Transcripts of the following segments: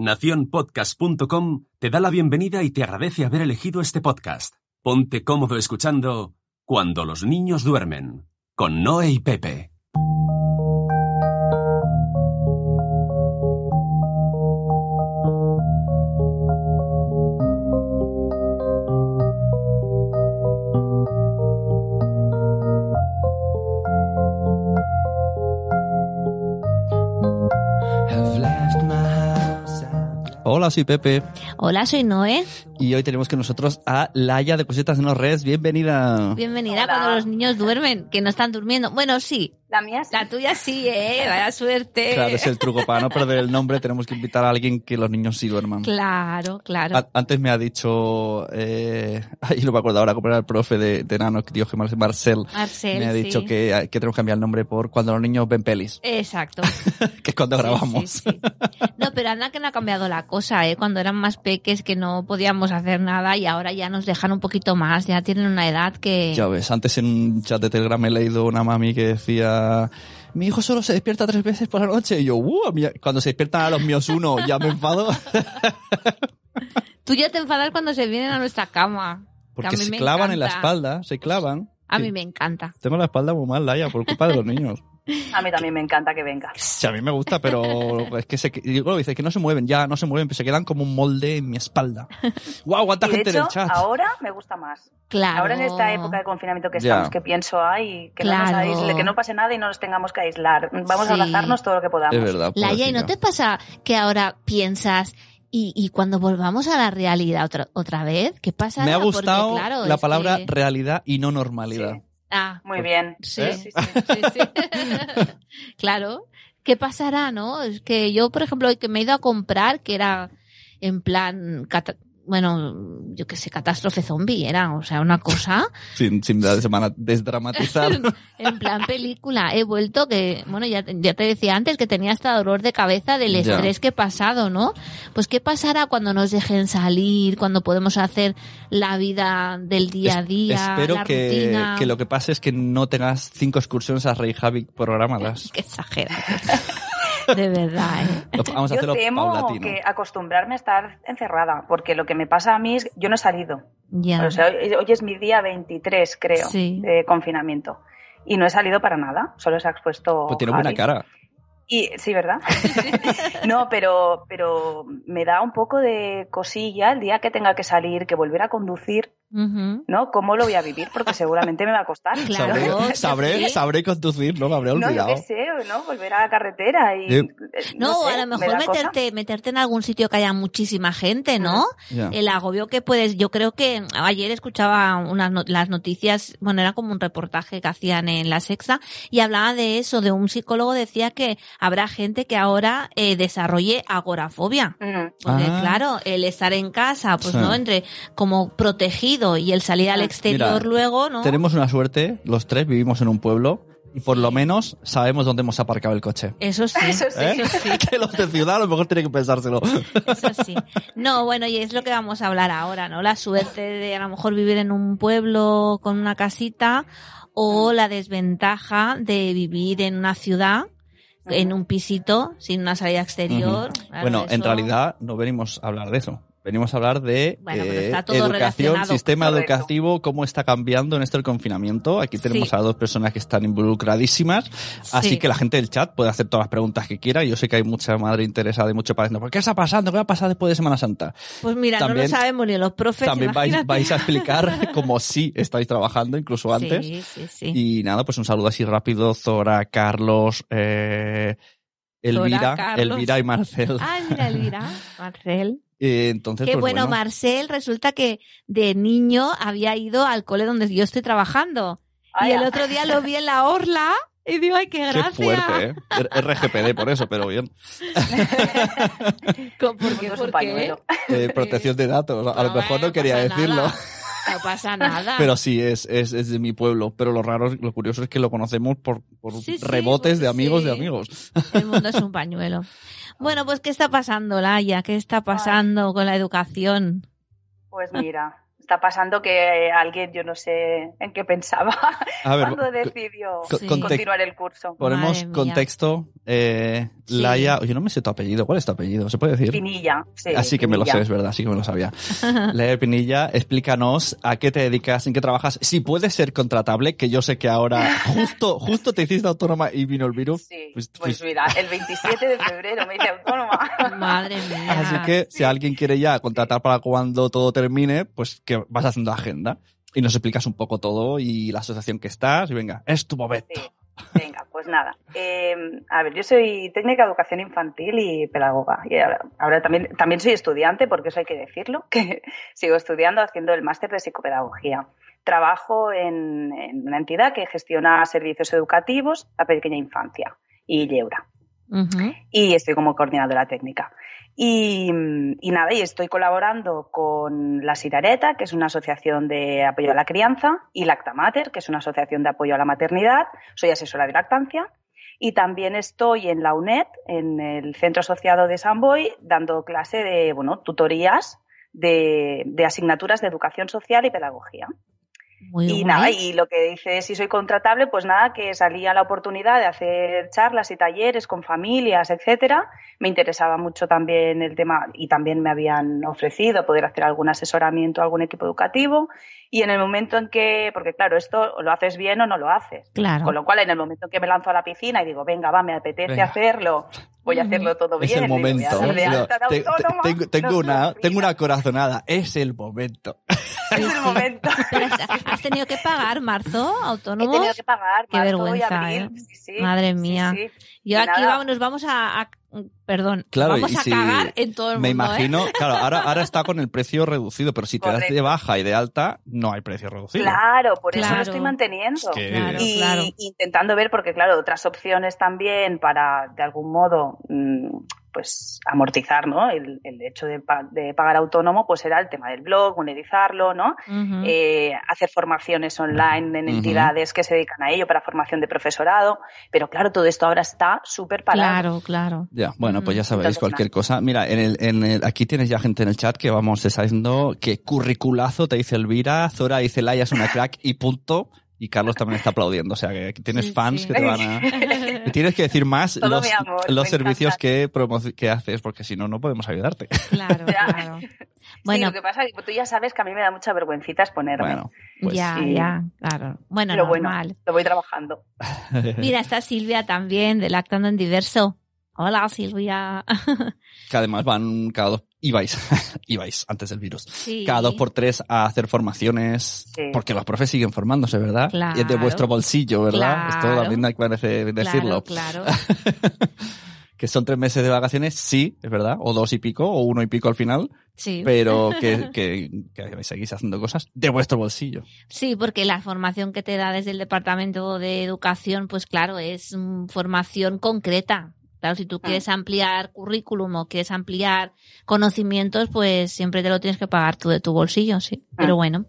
Naciónpodcast.com te da la bienvenida y te agradece haber elegido este podcast. Ponte cómodo escuchando Cuando los niños duermen, con Noé y Pepe. Hola, soy Pepe Hola, soy Noé. y hoy tenemos con nosotros a Laia de Cositas No Res. Bienvenida. Bienvenida Hola. cuando los niños duermen, que no están durmiendo. Bueno, sí, La mía sí. la tuya sí, ¿eh? Vaya suerte. Claro, es el truco. Para no perder el nombre tenemos que invitar a alguien que los niños sí duerman. Claro, claro. A- Antes me ha dicho, eh, ay, no me acuerdo ahora era el profe de, de Nano, que dijo que Mar- Marcel, Marcel, me ha dicho sí. que, que tenemos que cambiar el nombre por cuando los niños ven pelis, Exacto. que es cuando Sí, grabamos. sí, sí. No, pero anda que no ha cambiado la cosa, ¿eh? Cuando eran más peques que no podíamos hacer nada y ahora ya nos dejan un poquito más, ya tienen una edad que... Ya ves, antes en un chat de Telegram he leído una mami que decía, mi hijo solo se despierta tres veces por la noche. Y yo, uh, cuando se despiertan a los míos uno, ya me enfado. Tú ya te enfadas cuando se vienen a nuestra cama. Porque se clavan en la espalda, se clavan. A mí me encanta. Tengo la espalda muy mal, Laia, por culpa de los niños. A mí también me encanta que venga. Sí, a mí me gusta, pero es que se, luego dice que no se mueven, ya no se mueven, pero se quedan como un molde en mi espalda. ¡Guau! ¿Cuánta Y de gente hecho, en el chat? ahora me gusta más. Claro. Ahora en esta época de confinamiento que Ya. estamos, que pienso, ay, que, no nos Claro. aísle, que no pase nada y no nos tengamos que aislar. Vamos Sí. a abrazarnos todo lo que podamos. Es verdad. Laia, ¿y no te pasa que ahora piensas y, y cuando volvamos a la realidad otra, otra vez, qué pasa? Me ha Porque, gustado claro, la palabra que- realidad y no normalidad. Sí. Ah, Muy bien. sí, ¿Eh? sí, sí, sí, sí. claro. ¿Qué pasará, no? Es que yo, por ejemplo, hoy que me he ido a comprar, que era en plan, cata- bueno, yo qué sé, catástrofe zombie, era, o sea, una cosa Sin, sin de semana desdramatizar. en plan película. He vuelto que, bueno, ya, te- ya te decía antes que tenía hasta dolor de cabeza del Ya. estrés que he pasado, ¿no? Pues qué pasará cuando nos dejen salir, cuando podemos hacer la vida del día a día, Espero la que, rutina. que lo que pase es que no tengas cinco excursiones a Reykjavik programadas. Qué exagerado. De verdad, ¿eh? Vamos a Yo hacerlo temo paulatino. que acostumbrarme a estar encerrada, porque lo que me pasa a mí es yo no he salido. Ya. O sea, hoy, hoy es mi día 23, creo, Sí. de confinamiento. Y no he salido para nada, solo se ha expuesto. Pues tiene buena cara. Y sí, ¿verdad? no, pero, pero me da un poco de cosilla el día que tenga que salir, que volver a conducir, ¿no? ¿Cómo lo voy a vivir? Porque seguramente me va a costar. Claro. Sabré, sabré, sí. sabré conducir, no me habría No, yo olvidado. qué sé, ¿no? Volver a la carretera y... Sí. eh, No, sé, a lo me mejor meterte, meterte en algún sitio que haya muchísima gente, ¿no? Ya. El agobio que puedes, yo creo que ayer escuchaba unas no- las noticias, bueno, era como un reportaje que hacían en la Sexta y hablaba de eso, de un psicólogo decía que habrá gente que ahora eh, desarrolle agorafobia. Porque Ah. claro, el estar en casa, pues Sí. no, entre como protegido y el salir al exterior Mira, luego, ¿no? Tenemos una suerte, los tres vivimos en un pueblo y por lo menos sabemos dónde hemos aparcado el coche. Eso sí, Eso sí. ¿Eh? eso sí. que los de ciudad a lo mejor tienen que pensárselo. Eso sí. No, bueno, y es lo que vamos a hablar ahora, ¿no? La suerte de a lo mejor vivir en un pueblo con una casita o la desventaja de vivir en una ciudad, en un pisito, sin una salida exterior. Claro, bueno, en realidad no venimos a hablar de eso. Venimos a hablar de Bueno, eh, educación, sistema Correcto. educativo, cómo está cambiando en esto el confinamiento. Aquí tenemos Sí. a dos personas que están involucradísimas, así Sí. que la gente del chat puede hacer todas las preguntas que quiera. Yo sé que hay mucha madre interesada y mucho padre. ¿Por qué está pasando? ¿Qué va a pasar después de Semana Santa? Pues mira, no lo sabemos ni los profes. También vais, a explicar cómo sí estáis trabajando, incluso antes. Sí, sí, sí. Y nada, pues un saludo así rápido, Zora, Carlos, eh, Elvira, Carlos. Elvira y Marcel. Ah, mira, Elvira, Marcel. Eh, entonces, Qué pues bueno, bueno, Marcel resulta que de niño había ido al cole donde yo estoy trabajando. Y el otro día lo vi en la orla Y digo, ay, qué Qué gracia. fuerte, ¿eh? RGPD por eso, pero bien. ¿Por qué? ¿Por un qué? Eh, protección de datos. A lo mejor no quería decirlo. nada. No pasa nada. Pero sí, es, es, es de mi pueblo. Pero lo raro, lo curioso es que lo conocemos por, por Sí, sí, rebotes de pues amigos de sí. amigos. El mundo es un pañuelo. Bueno, pues ¿qué está pasando, Laia? ¿Qué está pasando con la educación? Pues mira, está pasando que alguien, yo no sé en qué pensaba, A ver, cuando decidió co- Sí. continuar el curso. ponemos contexto. Eh, Sí. Laia, yo no me sé tu apellido. ¿Cuál es tu apellido? ¿Se puede decir? Pinilla. Sí, Así que me lo Pinilla. sé, es verdad, sí que me lo sabía. Laia Pinilla, explícanos a qué te dedicas, en qué trabajas, si puedes ser contratable, que yo sé que ahora justo, justo te hiciste autónoma y vino el virus. Sí, Pues- pues, pues- mira, el 27 de febrero me hice autónoma. Madre mía. Así que si alguien quiere ya contratar para cuando todo termine, pues que vas haciendo agenda y nos explicas un poco todo y la asociación que estás y venga, es tu momento. Sí. Venga, pues nada. Eh, a ver, yo soy técnica de educación infantil y pedagoga. Y ahora, ahora también, también soy estudiante, porque eso hay que decirlo, que sigo estudiando haciendo el máster de psicopedagogía. Trabajo en, en una entidad que gestiona servicios educativos a pequeña infancia y Lleura. Y estoy como coordinadora técnica. Y, y nada, y estoy colaborando con La Sirareta, que es una asociación de apoyo a la crianza, y Lactamater, que es una asociación de apoyo a la maternidad. Soy asesora de lactancia. Y también estoy en la UNED, en el Centro Asociado de San Boy, dando clase de, bueno, tutorías de, de asignaturas de educación social y pedagogía. Muy Y guay. nada, y lo que dice si soy contratable, pues nada, que salía la oportunidad de hacer charlas y talleres con familias, etcétera. Me interesaba mucho también el tema y también me habían ofrecido poder hacer algún asesoramiento a algún equipo educativo. Y en el momento en que, porque claro, esto o lo haces bien o no lo haces. Claro. Con lo cual, en el momento en que me lanzo a la piscina y digo, venga, va, me apetece Venga. hacerlo, voy a hacerlo todo Es bien. el y me voy a momento. dar de Digo, alta de te- te- autónoma, tengo, tengo no una, tengo una corazonada. Es el momento. Es el momento. Pero has- tenido que pagar marzo He autónomos. tenido que pagar Qué marzo y vergüenza, abril. ¿eh? Sí, sí. Madre mía. sí. Yo Y aquí vamos, nos vamos a, a- perdón, Claro, vamos y a si- cagar en todo el mundo. Me ¿eh? imagino, claro, ahora, ahora está con el precio reducido, pero si te das de Correcto. baja y de alta, no hay precio reducido. Claro, por eso lo estoy manteniendo. Es que- Claro, y claro. intentando ver, porque claro, otras opciones también para, de algún modo, mm, pues amortizar, ¿no? El, el hecho de, pa- de pagar autónomo, pues era el tema del blog, monetizarlo, ¿no? Eh, hacer formaciones online en entidades que se dedican a ello para formación de profesorado. Pero claro, todo esto ahora está súper parado. claro, claro. Ya, bueno, pues ya sabéis, Entonces, cualquier cosa. Mira, en el, en el, aquí tienes ya gente en el chat que vamos diciendo que curriculazo te dice Elvira, Zora dice Laia es una crack y punto. Y Carlos también está aplaudiendo. O sea, que aquí tienes Sí, fans sí. que te van a... Tienes que decir más Todo los, amor, servicios que, que haces, porque si no, no podemos ayudarte. Claro, claro. Sí, Bueno, lo que pasa es que tú ya sabes que a mí me da mucha vergüencita exponerme. Bueno, pues ya, sí. ya, claro. Bueno, pero bueno, normal. lo voy trabajando. Mira, está Silvia también, de Lactando en Diverso. Hola, Silvia. que además van cada dos... Ibais, ibais antes del virus. Sí. Cada dos por tres a hacer formaciones, Sí. porque los profes siguen formándose, ¿verdad? Claro. Y es de vuestro bolsillo, ¿verdad? Esto Claro. también hay que parece decirlo. Claro, claro. que son tres meses de vacaciones, sí, es verdad, o dos y pico, o uno y pico al final, Sí. pero que, que, que seguís haciendo cosas de vuestro bolsillo. Sí, porque la formación que te da desde el Departamento de Educación, pues claro, es mm, formación concreta. Claro, si tú quieres ampliar currículum o quieres ampliar conocimientos, pues siempre te lo tienes que pagar tú de tu bolsillo, sí. Pero bueno,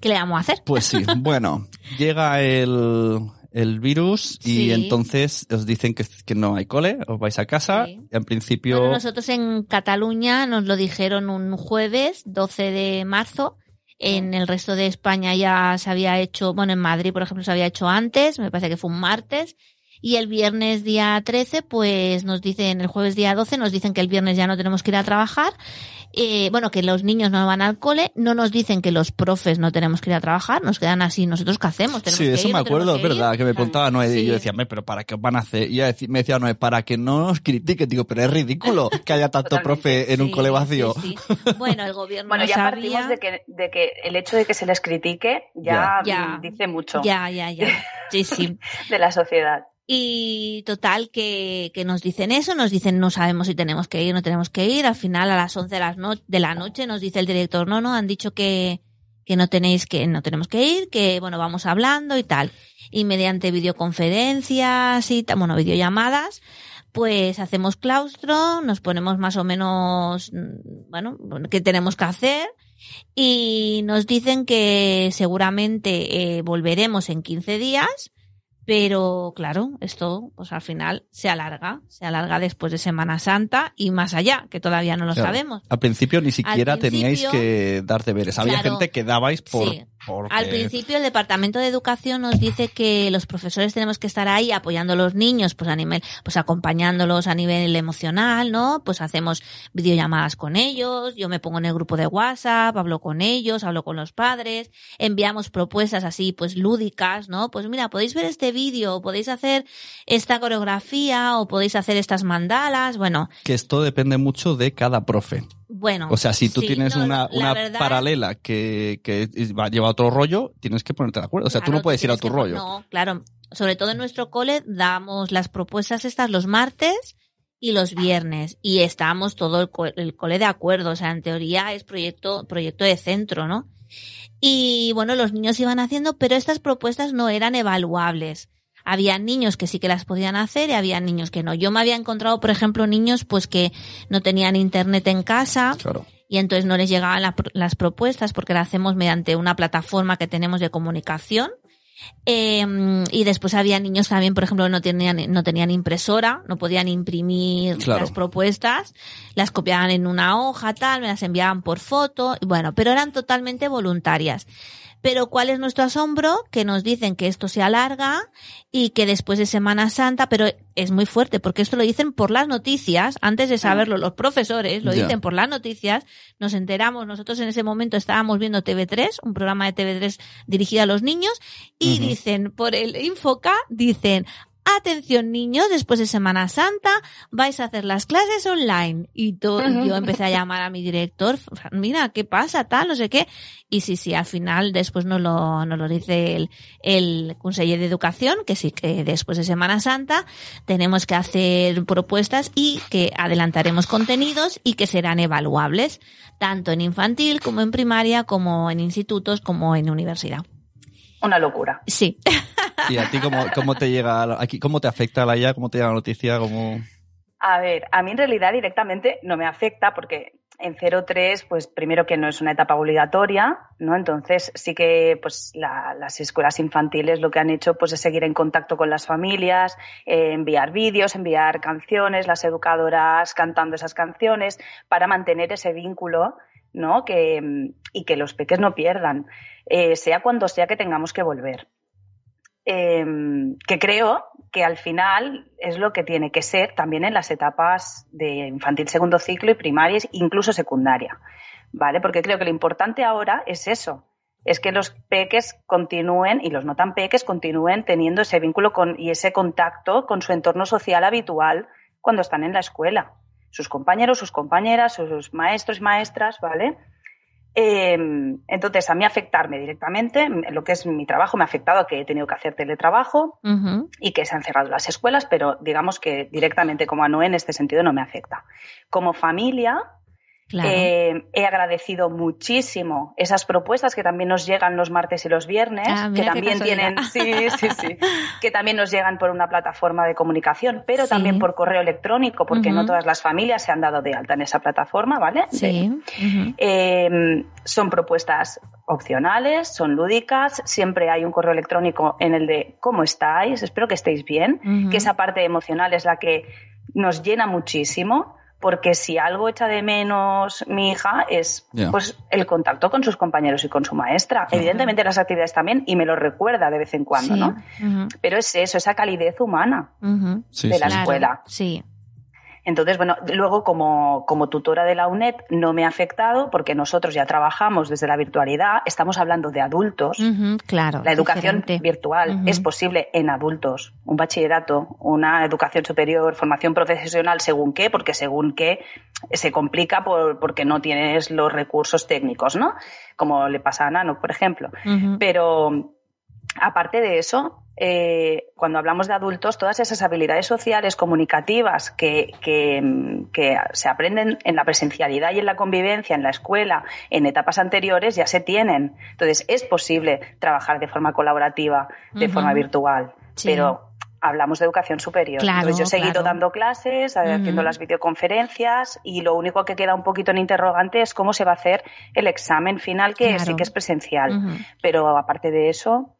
¿qué le vamos a hacer? Pues sí, bueno, llega el, el virus y Sí. entonces os dicen que, que no hay cole, os vais a casa, Sí. en principio... Bueno, nosotros en Cataluña nos lo dijeron un jueves, 12 de marzo. En el resto de España ya se había hecho, bueno, en Madrid, por ejemplo, se había hecho antes, me parece que fue un martes. Y el viernes día 13, pues nos dicen, el jueves día 12, nos dicen que el viernes ya no tenemos que ir a trabajar. Eh, bueno, que los niños no van al cole, no nos dicen que los profes no tenemos que ir a trabajar, nos quedan así, nosotros qué hacemos, tenemos Sí, que eso ir, me acuerdo, es verdad, que me preguntaba Noé y Sí. yo decía, "Me, pero ¿para qué os van a hacer? Y ella me decía Noé, para que no os critiquen, digo, pero es ridículo que haya tanto Totalmente. profe en un cole vacío. sí, sí. Bueno, el gobierno Bueno, ya sabía... partimos de que, de que el hecho de que se les critique ya, Ya. dice mucho Ya, ya, ya. Sí, sí. de la sociedad. Y total que, que nos dicen eso, nos dicen no sabemos si tenemos que ir, no tenemos que ir. Al final a las 11 de, las no- de la noche nos dice el director, no, no, han dicho que, que no tenéis que, no tenemos que ir, que bueno, vamos hablando y tal. y mediante videoconferencias y, bueno, videollamadas, pues hacemos claustro, nos ponemos más o menos, mm, bueno, qué tenemos que hacer y nos dicen que seguramente eh, volveremos en 15 días pero claro, esto pues al final se alarga, se alarga después de Semana Santa y más allá, que todavía no lo sabemos. Al principio ni siquiera teníais que dar deberes. Había gente que dabais por, Al principio el Departamento de Educación nos dice que los profesores tenemos que estar ahí apoyando a los niños, pues a nivel, pues acompañándolos a nivel emocional, ¿no? Pues hacemos videollamadas con ellos, yo me pongo en el grupo de WhatsApp, hablo con ellos, hablo con los padres, enviamos propuestas así, pues lúdicas, ¿no? Pues mira, podéis ver este vídeo, podéis hacer esta coreografía o podéis hacer estas mandalas, bueno. Que esto depende mucho de cada profe. Bueno. O sea, si tú tienes una, una paralela que, que va, lleva otro rollo, tienes que ponerte de acuerdo. O sea, tú no puedes ir a tu rollo. No, claro. Sobre todo en nuestro cole damos las propuestas estas los martes y los viernes y estamos todo el, el, cole de acuerdo, o sea, en teoría es proyecto proyecto de centro, ¿no? Y bueno, los niños iban haciendo, pero estas propuestas no eran evaluables. Había niños que sí que las podían hacer y había niños que no. Yo me había encontrado, por ejemplo, niños pues que no tenían internet en casa. Y entonces no les llegaban las propuestas porque las hacemos mediante una plataforma que tenemos de comunicación eh, y después había niños también, por ejemplo, no tenían, no tenían impresora, no podían imprimir las propuestas, las copiaban en una hoja, tal, me las enviaban por foto, bueno, pero eran totalmente voluntarias. Pero ¿cuál es nuestro asombro? Que nos dicen que esto se alarga y que después de Semana Santa, pero es muy fuerte porque esto lo dicen por las noticias, antes de saberlo los profesores, lo dicen por las noticias, nos enteramos, nosotros en ese momento estábamos viendo TV3, un programa de TV3 dirigido a los niños, y dicen, por el Infoca, dicen, atención niños, después de Semana Santa vais a hacer las clases online. Y todo, yo empecé a llamar a mi director, mira, ¿qué pasa? Tal, no sé qué. Y sí, sí, al final después nos lo, nos lo dice el, el Consejo de Educación, que sí que después de Semana Santa tenemos que hacer propuestas y que adelantaremos contenidos y que serán evaluables, tanto en infantil como en primaria, como en institutos, como en universidad. Una locura. Sí. ¿Y a ti cómo, cómo te llega, aquí, cómo te afecta la IA? ¿Cómo te llega la noticia? ¿Cómo... A ver, a mí en realidad directamente no me afecta porque en 03, pues primero que no es una etapa obligatoria, ¿no? Entonces sí que pues las escuelas infantiles lo que han hecho pues es seguir en contacto con las familias, eh, enviar vídeos, enviar canciones, las educadoras cantando esas canciones para mantener ese vínculo, ¿no? Que, y que los peques no pierdan, eh, sea cuando sea que tengamos que volver. Em, que creo que al final es lo que tiene que ser también en las etapas de infantil segundo ciclo y primaria, incluso secundaria, ¿vale? Porque creo que lo importante ahora es eso, es que los peques continúen y los no tan peques continúen teniendo ese vínculo con, y ese contacto con su entorno social habitual cuando están en la escuela. Sus compañeros, sus compañeras, sus maestros y maestras, ¿vale? Em, entonces, a mí afectarme directamente, lo que es mi trabajo, me ha afectado a que he tenido que hacer teletrabajo y que se han cerrado las escuelas, pero digamos que directamente como a Noé en este sentido no me afecta. Como familia, eh, he agradecido muchísimo esas propuestas que también nos llegan los martes y los viernes, ah, que también tienen, sí, sí, sí, que también nos llegan por una plataforma de comunicación, pero también por correo electrónico, porque no todas las familias se han dado de alta en esa plataforma, ¿vale? Sí. Em, son propuestas opcionales, son lúdicas, siempre hay un correo electrónico en el de cómo estáis, espero que estéis bien, que esa parte emocional es la que nos llena muchísimo porque si algo echa de menos mi hija es pues el contacto con sus compañeros y con su maestra. Evidentemente las actividades también y me lo recuerda de vez en cuando, ¿no? Pero es eso, esa calidez humana de la escuela. Sí. Entonces, bueno, luego como, como, tutora de la UNED no me ha afectado porque nosotros ya trabajamos desde la virtualidad, estamos hablando de adultos. claro. La educación virtual es posible en adultos, un bachillerato, una educación superior, formación profesional, según qué, porque según qué se complica por, porque no tienes los recursos técnicos, ¿no? Como le pasa a Nano, por ejemplo. Pero aparte de eso, eh, cuando hablamos de adultos, todas esas habilidades sociales, comunicativas que, que, se aprenden en la presencialidad y en la convivencia, en la escuela, en etapas anteriores, ya se tienen. Entonces, es posible trabajar de forma colaborativa, de forma virtual, pero hablamos de educación superior. Claro, yo he seguido dando clases, eh, haciendo las videoconferencias y lo único que queda un poquito en interrogante es cómo se va a hacer el examen final, que sí que es presencial. Pero aparte de eso,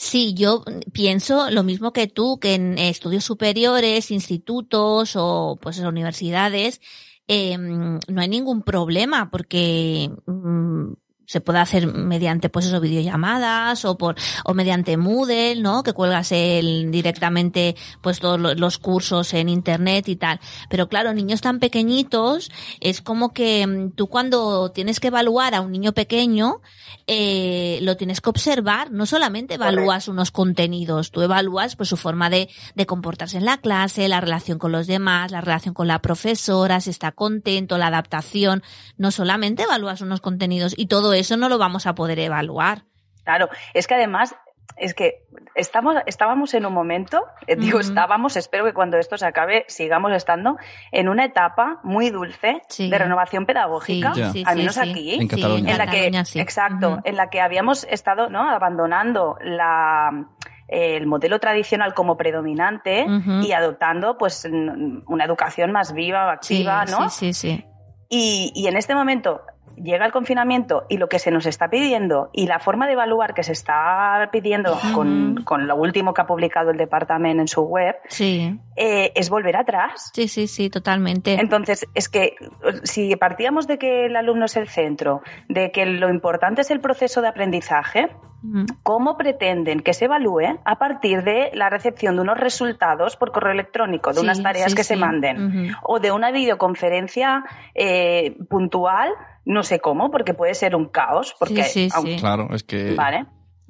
Sí, yo pienso lo mismo que tú, que en estudios superiores, institutos o pues universidades, eh, no hay ningún problema porque mm, se puede hacer mediante pues eso videollamadas o por o mediante Moodle, ¿no? Que cuelgas el directamente pues todos los cursos en internet y tal. Pero claro, niños tan pequeñitos es como que mm, tú cuando tienes que evaluar a un niño pequeño eh, lo tienes que observar, no solamente evalúas unos contenidos, tú evalúas pues su forma de, de comportarse en la clase, la relación con los demás, la relación con la profesora, si está contento, la adaptación, no solamente evalúas unos contenidos y todo eso no lo vamos a poder evaluar. Claro, es que además es que estamos, estábamos en un momento, eh, digo estábamos, espero que cuando esto se acabe sigamos estando en una etapa muy dulce de renovación pedagógica, al menos aquí, en Cataluña. En la que, exacto, en la que habíamos estado ¿no? abandonando la el modelo tradicional como predominante y adoptando pues una educación más viva, activa, ¿no? Sí, sí, sí. Y, y en este momento llega el confinamiento y lo que se nos está pidiendo y la forma de evaluar que se está pidiendo con, con, lo último que ha publicado el departamento en su web sí. Eh, es volver atrás. Sí, sí, sí, totalmente. Entonces, es que si partíamos de que el alumno es el centro, de que lo importante es el proceso de aprendizaje, ¿cómo pretenden que se evalúe a partir de la recepción de unos resultados por correo electrónico, de unas tareas que se manden, o de una videoconferencia eh, puntual? No sé cómo, porque puede ser un caos, porque sí, sí, claro, es que vale.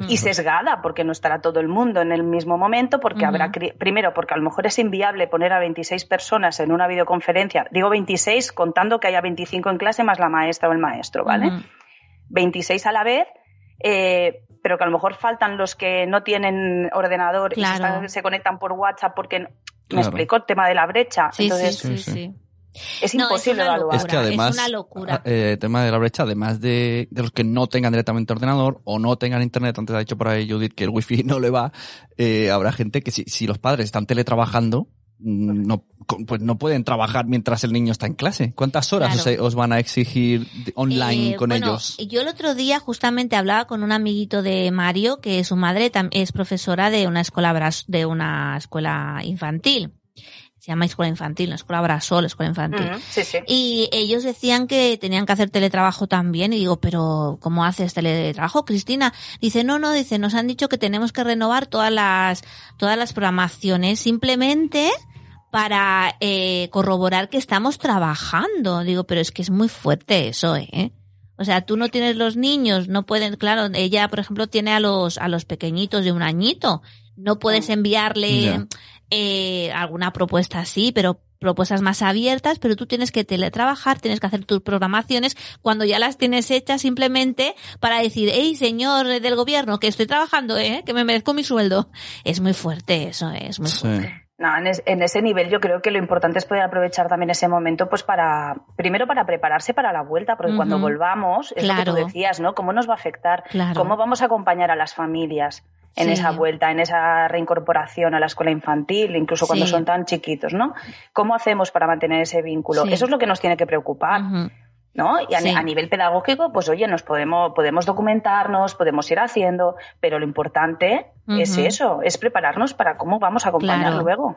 Y sesgada, porque no estará todo el mundo en el mismo momento, porque habrá, primero, porque a lo mejor es inviable poner a 26 personas en una videoconferencia. Digo 26 contando que haya 25 en clase más la maestra o el maestro, ¿vale? 26 a la vez, eh, pero que a lo mejor faltan los que no tienen ordenador y se, conectan por WhatsApp porque, me explico, el tema de la brecha. Entonces, sí, sí. Es imposible evaluar. Es que además, es una locura. Eh, tema de la brecha, además de, de, los que no tengan directamente ordenador o no tengan internet, antes ha dicho por ahí Judith que el wifi no le va, eh, habrá gente que si, si los padres están teletrabajando, mm, no, pues no pueden trabajar mientras el niño está en clase. ¿Cuántas horas os, van a exigir online eh, con bueno, ellos? Yo el otro día justamente hablaba con un amiguito de Mario, que su madre es profesora de una escuela de una escuela infantil se llama escuela infantil, la escuela Brasol, escuela infantil. sí, sí. Y ellos decían que tenían que hacer teletrabajo también. Y digo, pero ¿cómo haces teletrabajo, Cristina? Dice, no, no, dice, nos han dicho que tenemos que renovar todas las, todas las programaciones simplemente para eh, corroborar que estamos trabajando. Digo, pero es que es muy fuerte eso, ¿eh? O sea, tú no tienes los niños, no pueden, claro, ella, por ejemplo, tiene a los, a los pequeñitos de un añito. No puedes enviarle eh, alguna propuesta así, pero propuestas más abiertas, pero tú tienes que teletrabajar, tienes que hacer tus programaciones cuando ya las tienes hechas simplemente para decir, hey señor del gobierno, que estoy trabajando, eh, que me merezco mi sueldo. Es muy fuerte eso, eh, es muy fuerte. No, en, ese nivel yo creo que lo importante es poder aprovechar también ese momento, pues para, primero para prepararse para la vuelta, porque cuando volvamos, es lo que tú decías, ¿no? ¿Cómo nos va a afectar? ¿Cómo vamos a acompañar a las familias? en esa vuelta, en esa reincorporación a la escuela infantil, incluso cuando son tan chiquitos, ¿no? ¿Cómo hacemos para mantener ese vínculo? Eso es lo que nos tiene que preocupar. ¿No? Y a, nivel pedagógico, pues oye, nos podemos, podemos documentarnos, podemos ir haciendo, pero lo importante es eso, es prepararnos para cómo vamos a acompañar luego.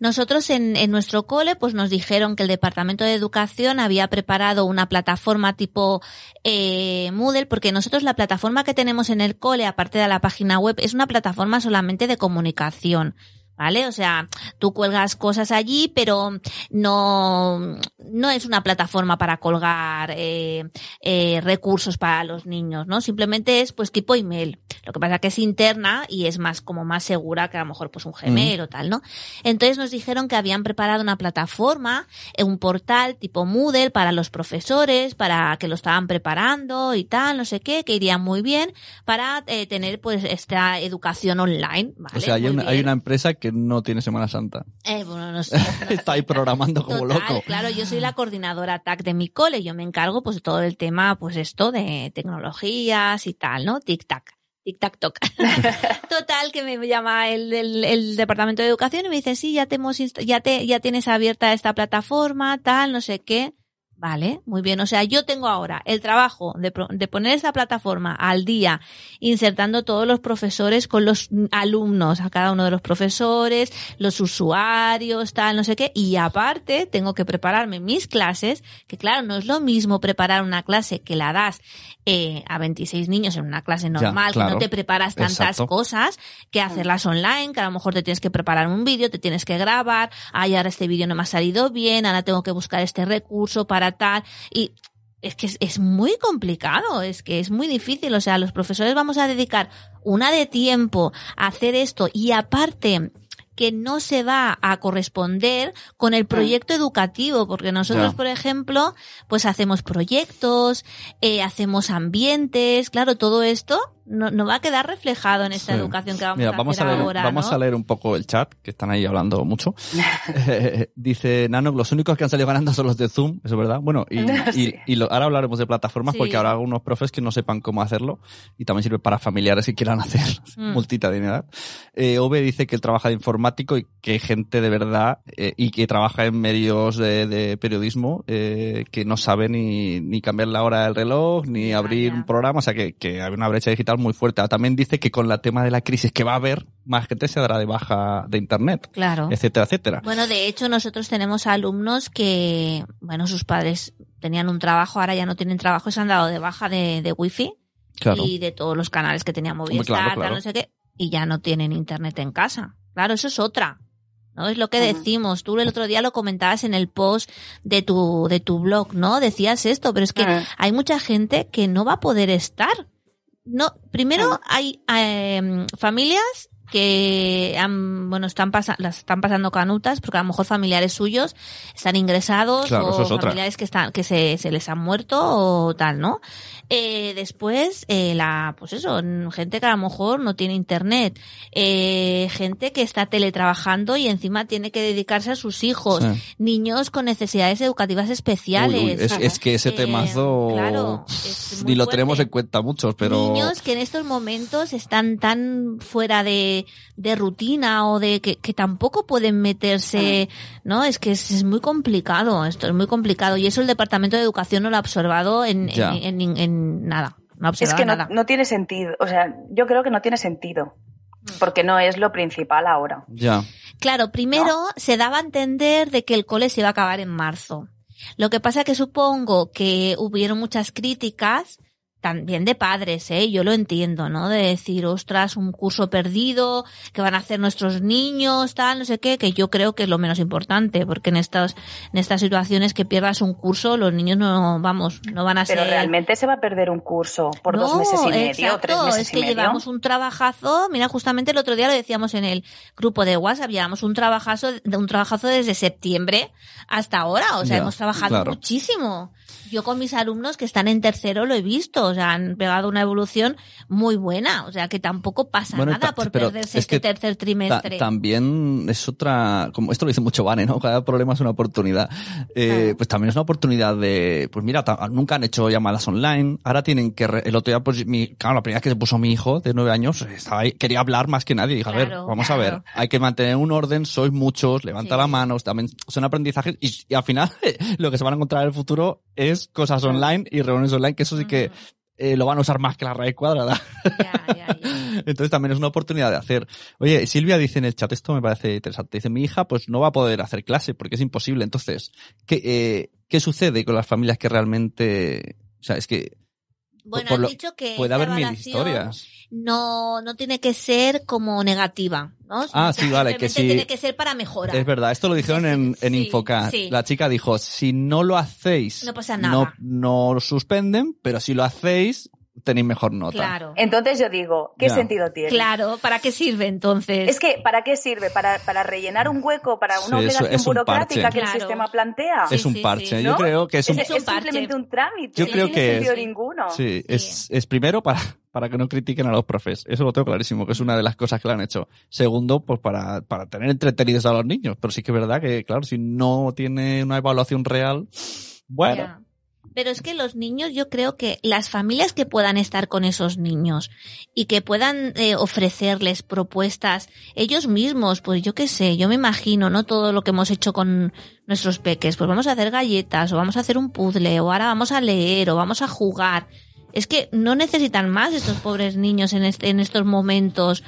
Nosotros en, en, nuestro cole, pues nos dijeron que el Departamento de Educación había preparado una plataforma tipo eh, Moodle, porque nosotros la plataforma que tenemos en el cole, aparte de la página web, es una plataforma solamente de comunicación. ¿Vale? O sea, tú cuelgas cosas allí, pero no, no es una plataforma para colgar eh, eh, recursos para los niños, ¿no? Simplemente es pues tipo email. Lo que pasa que es interna y es más como más segura que a lo mejor pues un Gmail o tal, ¿no? Entonces nos dijeron que habían preparado una plataforma, eh, un portal tipo Moodle para los profesores, para que lo estaban preparando y tal, no sé qué, que iría muy bien para eh, tener pues esta educación online, ¿vale? O sea, hay una, hay una empresa que no tiene Semana Santa. Eh, bueno, no sé. Está ahí programando como loco. Claro, yo soy la coordinadora TAC de mi cole, yo me encargo pues de todo el tema, pues esto de tecnologías y tal, ¿no? Tic tac. Tic tac toc. Total, que me llama el, el, el departamento de educación y me dice, sí, ya te hemos ya te, ya tienes abierta esta plataforma, tal, no sé qué. Vale, muy bien. O sea, yo tengo ahora el trabajo de, de poner esta plataforma al día, insertando todos los profesores con los alumnos, a cada uno de los profesores, los usuarios, tal, no sé qué. Y aparte, tengo que prepararme mis clases, que claro, no es lo mismo preparar una clase que la das eh, a 26 niños en una clase normal, que claro. no te preparas tantas Exacto. cosas, que hacerlas online, que a lo mejor te tienes que preparar un vídeo, te tienes que grabar, ay, ahora este vídeo no me ha salido bien, ahora tengo que buscar este recurso para tal, y es que es, es muy complicado, es que es muy difícil, o sea, los profesores vamos a dedicar una de tiempo a hacer esto y aparte que no se va a corresponder con el proyecto educativo, porque nosotros, por ejemplo, pues hacemos proyectos, eh, hacemos ambientes, claro, todo esto no, no va a quedar reflejado en esta Sí. educación que vamos Mira, a vamos hacer a leer, ahora, vamos ¿no? a leer un poco el chat, que están ahí hablando mucho. Eh, dice Nano, los únicos que han salido ganando son los de Zoom, eso es verdad. Bueno, y, Sí. y, y lo- ahora hablaremos de plataformas Sí. porque habrá algunos profes que no sepan cómo hacerlo y también sirve para familiares que quieran hacer Mm. multitudinidad. Eh, Ove dice que él trabaja de informático y que hay gente de verdad eh, y que trabaja en medios de, de periodismo eh, que no sabe ni, ni cambiar la hora del reloj, ni abrir un programa, o sea que, que hay una brecha digital muy fuerte. Ah, También dice que con la tema de la crisis que va a haber, más gente se dará de baja de internet, Claro. etcétera, etcétera. Bueno, de hecho, nosotros tenemos alumnos que, bueno, sus padres tenían un trabajo, ahora ya no tienen trabajo y se han dado de baja de, de wifi Claro. y de todos los canales que tenían Movistar, claro, claro. no sé qué, y ya no tienen internet en casa. Claro, eso es otra. ¿No? Es lo que decimos. Tú el otro día lo comentabas en el post de tu, de tu blog, ¿no? Decías esto, pero es que hay mucha gente que no va a poder estar. No, primero hay eh, familias que han, bueno, están pasa- las están pasando canutas porque a lo mejor familiares suyos están ingresados Claro, o es familiares que están, que se, se les han muerto o tal, ¿no? Eh, después, eh, la, pues eso, gente que a lo mejor no tiene internet, eh, gente que está teletrabajando y encima tiene que dedicarse a sus hijos, Sí. niños con necesidades educativas especiales. Uy, uy, es, es que ese Eh, temazo claro, es ni lo fuerte. tenemos en cuenta muchos, pero Niños que en estos momentos están tan fuera de, de rutina o de que, que tampoco pueden meterse, ¿no? Es que es, es muy complicado, esto es muy complicado y eso el Departamento de Educación no lo ha observado en, en, en- nada. No ha Es observado que no, nada. no tiene sentido. O sea, yo creo que no tiene sentido. Porque no es lo principal ahora. ya. Claro, primero se daba a entender de que el cole se iba a acabar en marzo. Lo que pasa que supongo que hubieron muchas críticas también de padres, ¿eh? Yo lo entiendo, ¿no? De decir, ostras, un curso perdido, que van a hacer nuestros niños, tal, no sé qué, que yo creo que es lo menos importante, porque en estas, en estas situaciones que pierdas un curso, los niños no, vamos, no van a Pero ser... realmente se va a perder un curso por dos meses y medio, exacto, tres meses es y que medio. llevamos un trabajazo, mira, justamente el otro día lo decíamos en el grupo de WhatsApp, llevamos un trabajazo, de un trabajazo desde septiembre hasta ahora, o sea, Ya, hemos trabajado claro. muchísimo. Yo con mis alumnos que están en tercero lo he visto, o sea, han pegado una evolución muy buena, o sea, que tampoco pasa Bueno, nada por perderse es este tercer Ta- trimestre. también es otra, como esto lo dice mucho Vane, ¿no? Cada problema es una oportunidad. Eh, Ah. Pues también es una oportunidad de, pues mira, nunca han hecho llamadas online, ahora tienen que, el otro día, pues mi, claro, la primera vez que se puso mi hijo de nueve años, estaba ahí, quería hablar más que nadie, dije, a ver, Claro, vamos a ver, claro. hay que mantener un orden, sois muchos, levanta Sí. la mano, también son aprendizajes y, y al final lo que se van a encontrar en el futuro es cosas online y reuniones online, que eso sí que eh, lo van a usar más que la raíz cuadrada. Ya, ya, ya. Entonces también es una oportunidad de hacer. Oye, Silvia dice en el chat, esto me parece interesante. Dice, mi hija pues no va a poder hacer clase porque es imposible. Entonces, ¿qué, eh, ¿qué sucede con las familias que realmente... O sea, es que Bueno, por han lo- dicho que puede haber mil historias. No, no tiene que ser como negativa, ¿no? Ah, sí, vale, que sí. Tiene que ser para mejorar. Es verdad, esto lo dijeron en, en Sí, Infocar. sí. La chica dijo, si no lo hacéis, No pasa no, no lo suspenden, pero si lo hacéis, tenéis mejor nota. Claro. Entonces yo digo, ¿qué Ya. sentido tiene? Claro, ¿para qué sirve entonces? Es que, ¿para qué sirve? ¿Para, para rellenar un hueco, para una Sí, eso obligación es un burocrática parche. que el sistema plantea? Sí, es un parche. sí. Yo ¿No? creo que es un... Es, un es parche. simplemente un trámite. Yo no creo tiene que- sentido Sí. ninguno. Sí, es, es primero para, para que no critiquen a los profes. Eso lo tengo clarísimo, que es una de las cosas que le han hecho. Segundo, pues para, para tener entretenidos a los niños. Pero sí que es verdad que, claro, si no tiene una evaluación real, bueno. Ya. Pero es que los niños, yo creo que las familias que puedan estar con esos niños y que puedan eh, ofrecerles propuestas ellos mismos, pues yo qué sé, yo me imagino, ¿no? Todo lo que hemos hecho con nuestros peques, pues vamos a hacer galletas o vamos a hacer un puzzle o ahora vamos a leer o vamos a jugar. Es que no necesitan más estos pobres niños en, este- en estos momentos.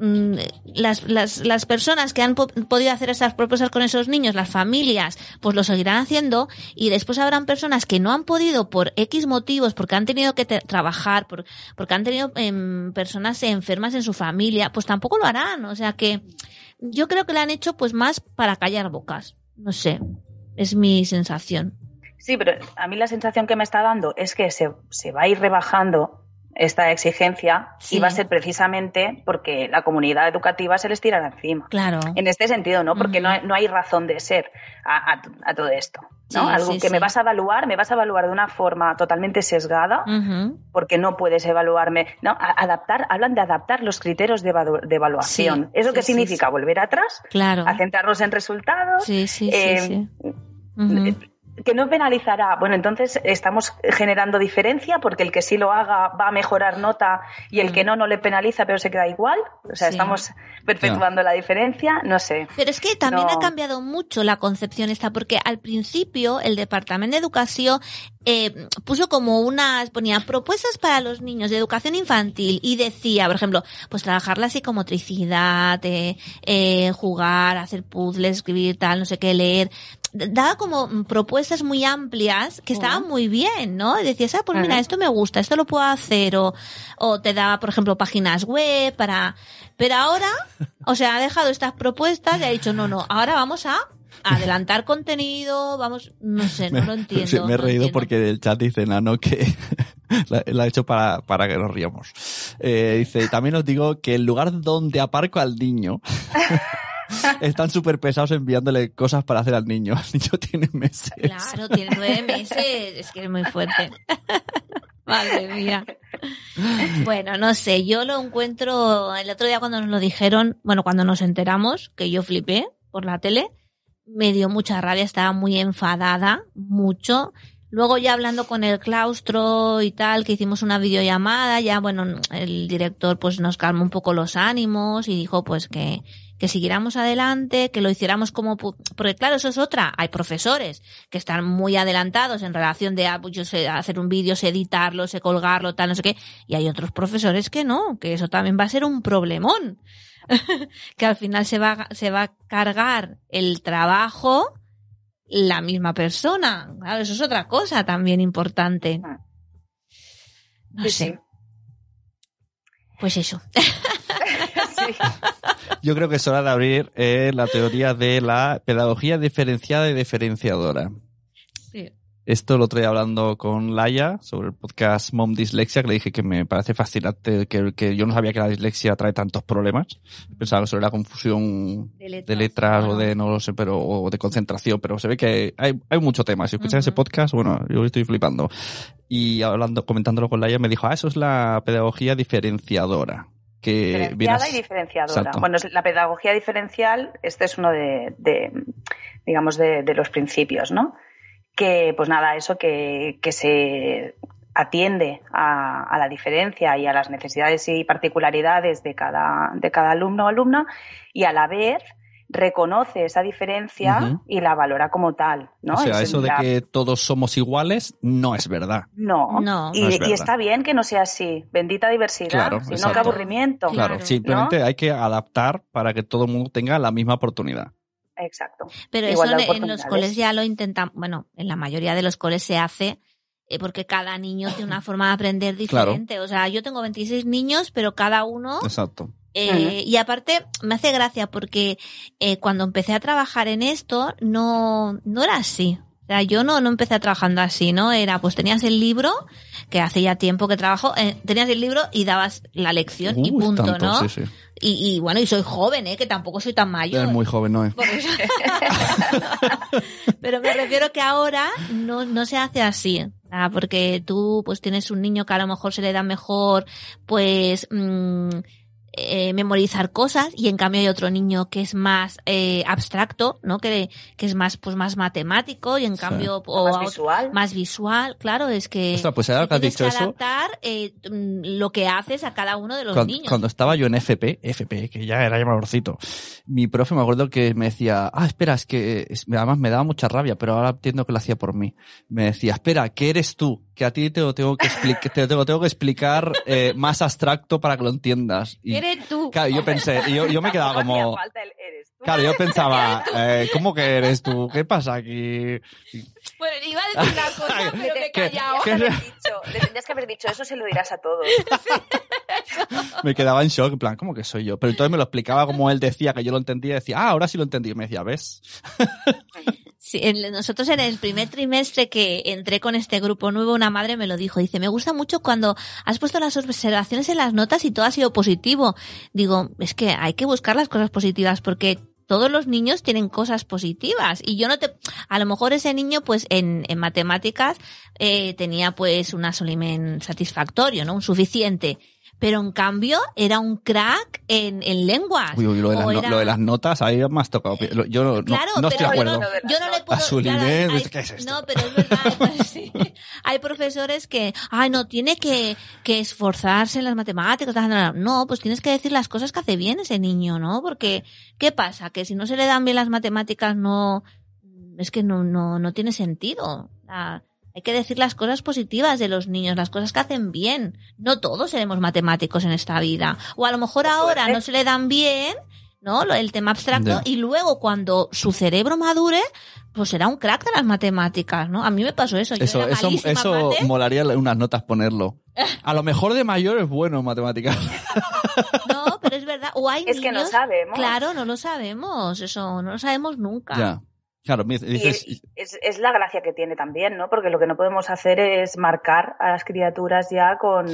Mm, Las, las, las personas que han po- podido hacer esas propuestas con esos niños, las familias, pues lo seguirán haciendo y después habrán personas que no han podido por X motivos, porque han tenido que trabajar, por- porque han tenido em, personas enfermas en su familia, pues tampoco lo harán. O sea que yo creo que lo han hecho pues más para callar bocas. No sé, es mi sensación. Sí, pero a mí la sensación que me está dando es que se, se va a ir rebajando esta exigencia Sí. va a ser precisamente porque la comunidad educativa se les tirará encima. Claro. En este sentido, ¿no? Porque Ujú. no, hay, no hay razón de ser a, a- a todo esto. ¿no? Sí, Algo sí, que me vas a evaluar, me vas a evaluar de una forma totalmente sesgada, porque no puedes evaluarme. ¿no? A- adaptar, hablan de adaptar los criterios de, evalu- de evaluación. ¿Eso qué significa? Volver atrás, Claro. a centrarnos en resultados. Sí, sí, sí, eh, sí. Ujú. Que no penalizará. Bueno, entonces estamos generando diferencia porque el que sí lo haga va a mejorar nota y el que no no le penaliza pero se queda igual. O sea, Sí. estamos perpetuando la diferencia. No sé. Pero es que también No. ha cambiado mucho la concepción esta, porque al principio el Departamento de Educación eh, puso como unas, ponía propuestas para los niños de educación infantil y decía, por ejemplo, pues trabajar la psicomotricidad, eh, eh, jugar, hacer puzzles, escribir tal, no sé qué, leer. Daba como propuestas muy amplias que estaban muy bien, ¿no? Y decías, ah, pues mira, esto me gusta, esto lo puedo hacer, o, o te daba, por ejemplo, páginas web para, pero ahora, o sea, ha dejado estas propuestas y ha dicho, no, no, ahora vamos a adelantar contenido, vamos, no sé, no lo entiendo. Sí, me he no reído entiendo. porque el chat dice Nano que la, ha hecho para, para que nos riamos. Eh, dice, también os digo que el lugar donde aparco al niño están súper pesados enviándole cosas para hacer al niño. El niño tiene meses. Claro, tiene nueve meses, es que es muy fuerte. Madre mía. Bueno, no sé, yo lo encuentro, el otro día cuando nos lo dijeron, bueno, cuando nos enteramos, que yo flipé por la tele, me dio mucha rabia, estaba muy enfadada, mucho. Luego ya hablando con el claustro y tal, que hicimos una videollamada, ya bueno, el director pues nos calmó un poco los ánimos y dijo pues que, que siguiéramos adelante, que lo hiciéramos como, porque claro, eso es otra, hay profesores que están muy adelantados en relación de, ah, pues yo sé hacer un vídeo, sé editarlo, sé colgarlo, tal, no sé qué, y hay otros profesores que no, que eso también va a ser un problemón, que al final se va, se va a cargar el trabajo la misma persona. Claro, eso es otra cosa también importante. Ah. No Sí, sé. sí. Pues eso. Sí. Yo creo que es hora de abrir eh, la teoría de la pedagogía diferenciada y diferenciadora. Esto lo estoy hablando con Laia sobre el podcast Mom Dislexia, que le dije que me parece fascinante, que, que yo no sabía que la dislexia trae tantos problemas. Pensaba que solo era confusión De letras. de letras o de, no lo sé, pero, o de concentración, pero se ve que hay, hay mucho tema. Si escuchas ese podcast, bueno, yo estoy flipando. Y hablando, comentándolo con Laia, me dijo, ah, eso es la pedagogía diferenciadora. Que Diferenciada y diferenciadora. Exacto. Bueno, la pedagogía diferencial, este es uno de, de, digamos, de, de los principios, ¿no? Que, pues nada, eso que, que se atiende a, a la diferencia y a las necesidades y particularidades de cada, de cada alumno o alumna y a la vez reconoce esa diferencia y la valora como tal, ¿no? o sea, Es eso de que todos somos iguales no es verdad. No, No. Y, No es y verdad. está bien que no sea así. Bendita diversidad, Claro, si no, exacto. qué aburrimiento. Claro, Claro. simplemente hay que adaptar para que todo el mundo tenga la misma oportunidad. Exacto. Pero eso en, los coles ya lo intentan, bueno, en la mayoría de los coles se hace eh, porque cada niño tiene una forma de aprender Claro. diferente. O sea, yo tengo 26 niños, pero cada uno Exacto. eh, Y aparte, me hace gracia porque eh, cuando empecé a trabajar en esto, no, no era así. O sea, yo no, no empecé trabajando así, ¿no? Era, pues tenías el libro, que hace ya tiempo que trabajo, eh, tenías el libro y dabas la lección y punto, tanto, ¿no? Sí, sí. Y, y bueno, y soy joven, ¿eh? Que tampoco soy tan mayor. Eres muy joven, ¿no? Eso. Pero me refiero que ahora no, no se hace así. Ah, porque tú pues tienes un niño que a lo mejor se le da mejor pues mm, eh, memorizar cosas y en cambio hay otro niño que es más eh, abstracto, ¿no? Que, que es más pues más matemático y en Sí. cambio O más visual. más visual, claro, es que Ostras, pues ahora que has tienes dicho que eso, adaptar eh, mm, lo que haces a cada uno de los cuando, niños. cuando estaba yo en FP, FP, que ya era ya mayorcito, mi profe me acuerdo que me decía, ah, espera, es que además me daba mucha rabia, pero ahora entiendo que lo hacía por mí. Me decía, espera, ¿qué eres tú? Que a ti te lo tengo que explicar, te lo tengo, que explicar eh, más abstracto para que lo entiendas. Y, Eres tú. claro, yo pensé, yo, yo me quedaba como, falta el eres tú. claro, yo pensaba, eh, ¿cómo que eres tú? ¿Qué pasa aquí? Bueno, iba a decir una cosa, pero me he ¿Qué- callado. qué- Le tendrías que haber dicho- Le tendrías que haber dicho, eso se lo dirás a todos. Me quedaba en shock, en plan, ¿cómo que soy yo? Pero entonces me lo explicaba como él decía, que yo lo entendía, y decía, ah, ahora sí lo entendí. Y me decía, ¿ves? Sí, en- nosotros en el primer trimestre que entré con este grupo nuevo, una madre me lo dijo. Dice, me gusta mucho cuando has puesto las observaciones en las notas y todo ha sido positivo. Digo, es que hay que buscar las cosas positivas porque todos los niños tienen cosas positivas y yo no te, a lo mejor ese niño pues en, en matemáticas eh, tenía pues un asolimen satisfactorio, ¿no? Un suficiente. Pero en cambio era un crack en, en lenguas. Uy, uy, lo de, las, no- era- lo de las notas, ahí me has tocado. Yo no, no- Claro, no estoy de acuerdo. no, no, yo no le puedo. A su claro, nivel, hay- ¿qué es esto? No, pero es verdad. sí. Hay profesores que, ay, no, tiene que, que esforzarse en las matemáticas. No, pues tienes que decir las cosas que hace bien ese niño, ¿no? Porque, ¿qué pasa? Que si no se le dan bien las matemáticas, no, es que no, no, no tiene sentido. Hay que decir las cosas positivas de los niños, las cosas que hacen bien. No todos seremos matemáticos en esta vida. O a lo mejor ahora no se le dan bien, ¿no? El tema abstracto y luego cuando su cerebro madure, pues será un crack de las matemáticas, ¿no? A mí me pasó eso. Yo Eso, era eso, eso molaría unas notas ponerlo. A lo mejor de mayor es bueno en matemáticas. No, pero es verdad. O hay Es que no niños- sabemos. Claro, no lo sabemos. Eso no lo sabemos nunca. ya. Claro, Y es, es- es la gracia que tiene también, ¿no? Porque lo que no podemos hacer es marcar a las criaturas ya con,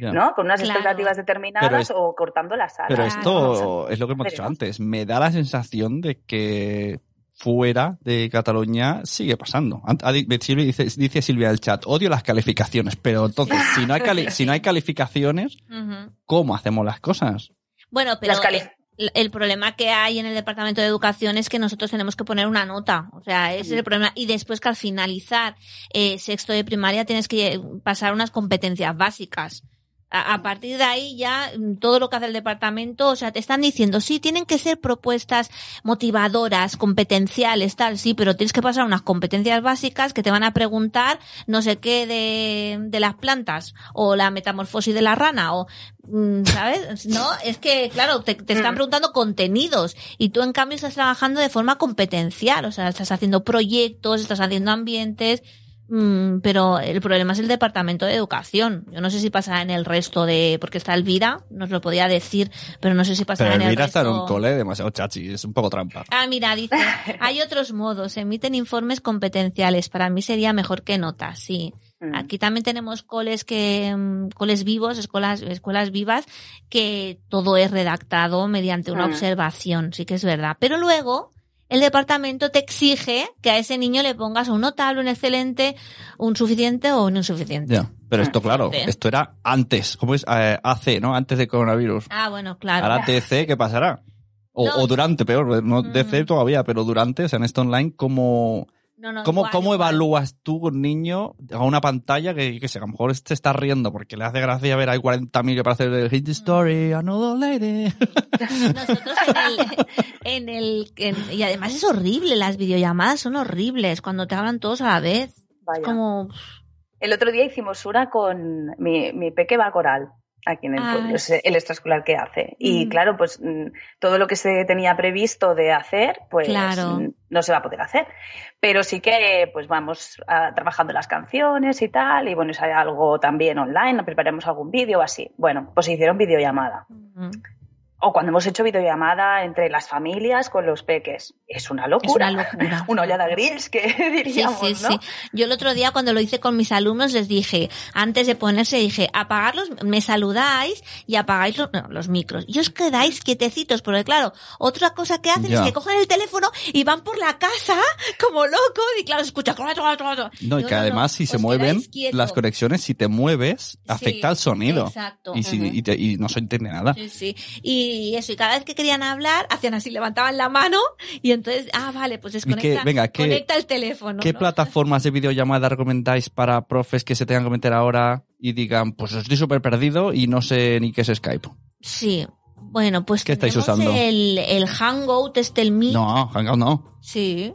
ya. ¿no? Con unas Claro. expectativas determinadas es- o cortando las alas. Pero esto es lo que hemos dicho antes. Me da la sensación de que fuera de Cataluña sigue pasando. Dice, dice Silvia el chat, odio las calificaciones, pero entonces, si no hay, cali- si no hay calificaciones. ¿cómo hacemos las cosas? Bueno, pero Las cali- el, problema que hay en el Departamento de Educación es que nosotros tenemos que poner una nota. O sea, ese es el problema. Y después que al finalizar eh, sexto de primaria tienes que pasar unas competencias básicas. A, a partir de ahí ya mm, todo lo que hace el departamento, o sea, te están diciendo, sí, tienen que ser propuestas motivadoras, competenciales, tal, sí, pero tienes que pasar unas competencias básicas que te van a preguntar no sé qué de, de las plantas, o la metamorfosis de la rana, o, mm, ¿sabes? No, es que, claro, te, te están Mm. preguntando contenidos, y tú en cambio estás trabajando de forma competencial, o sea, estás haciendo proyectos, estás haciendo ambientes, pero el problema es el departamento de educación. Yo no sé si pasa en el resto de, porque está Elvira, nos lo podía decir, pero no sé si pasa Pero en el Elvira resto. está en un cole demasiado chachi, es un poco trampa. Ah, mira, dice, hay otros modos, se emiten informes competenciales. Para mí sería mejor que notas, sí. Mm. Aquí también tenemos coles que, mm, coles vivos, escuelas, escuelas vivas, que todo es redactado mediante una Mm. observación, sí que es verdad. Pero luego, el departamento te exige que a ese niño le pongas un notable, un excelente, un suficiente o un insuficiente. Ya. Pero esto, claro, Sí. esto era antes, ¿cómo es? Eh, AC, ¿no? Antes de coronavirus. Ah, bueno, claro. Ahora TC, ¿qué pasará? O, No. o durante, peor, no Mm. DC todavía, pero durante, o sea, en esto online, ¿cómo, No, no, cómo, igual, cómo igual. evalúas tú un niño a una pantalla que, que sé, a lo mejor se está riendo porque le hace gracia ver, hay 40.000 que para hacer el hit story, another lady. Nosotros en el, en el en- y además es horrible, las videollamadas son horribles cuando te hablan todos a la vez. Vaya. Como, El otro día hicimos una con mi, mi peque va a coral. Aquí en el Ah, pueblo, es el extraescolar que hace. Y Mm. claro, pues mm, todo lo que se tenía previsto de hacer, pues Claro. mm, no se va a poder hacer. Pero sí que pues vamos ah, trabajando las canciones y tal, y bueno, si hay algo también online, preparamos algún vídeo o así. Bueno, pues hicieron videollamada. Ujú. O cuando hemos hecho videollamada entre las familias con los peques. Es una locura. una locura. una olla de grills que Sí, diríamos, sí, ¿no? sí. Yo el otro día cuando lo hice con mis alumnos les dije, antes de ponerse, dije, apagarlos, me saludáis y apagáis los, no, los micros. Y os quedáis quietecitos, porque claro, otra cosa que hacen Ya. es que cogen el teléfono y van por la casa como locos y claro, se escucha. No, y que además si se mueven las conexiones, si te mueves, afecta Sí, al sonido. Exacto. Y, si, y, te- y no se entiende nada. Sí, sí. Y eso, y cada vez que querían hablar, hacían así, levantaban la mano y entonces, ah, vale, pues desconecta, venga, ¿qué- conecta el teléfono. ¿Qué ¿no? plataformas de videollamada recomendáis para profes que se tengan que meter ahora y digan, pues estoy súper perdido y no sé ni qué es Skype? Sí. Bueno, pues ¿Qué estáis usando? El, el Hangout, este, el Meet. No, Hangout no. Sí,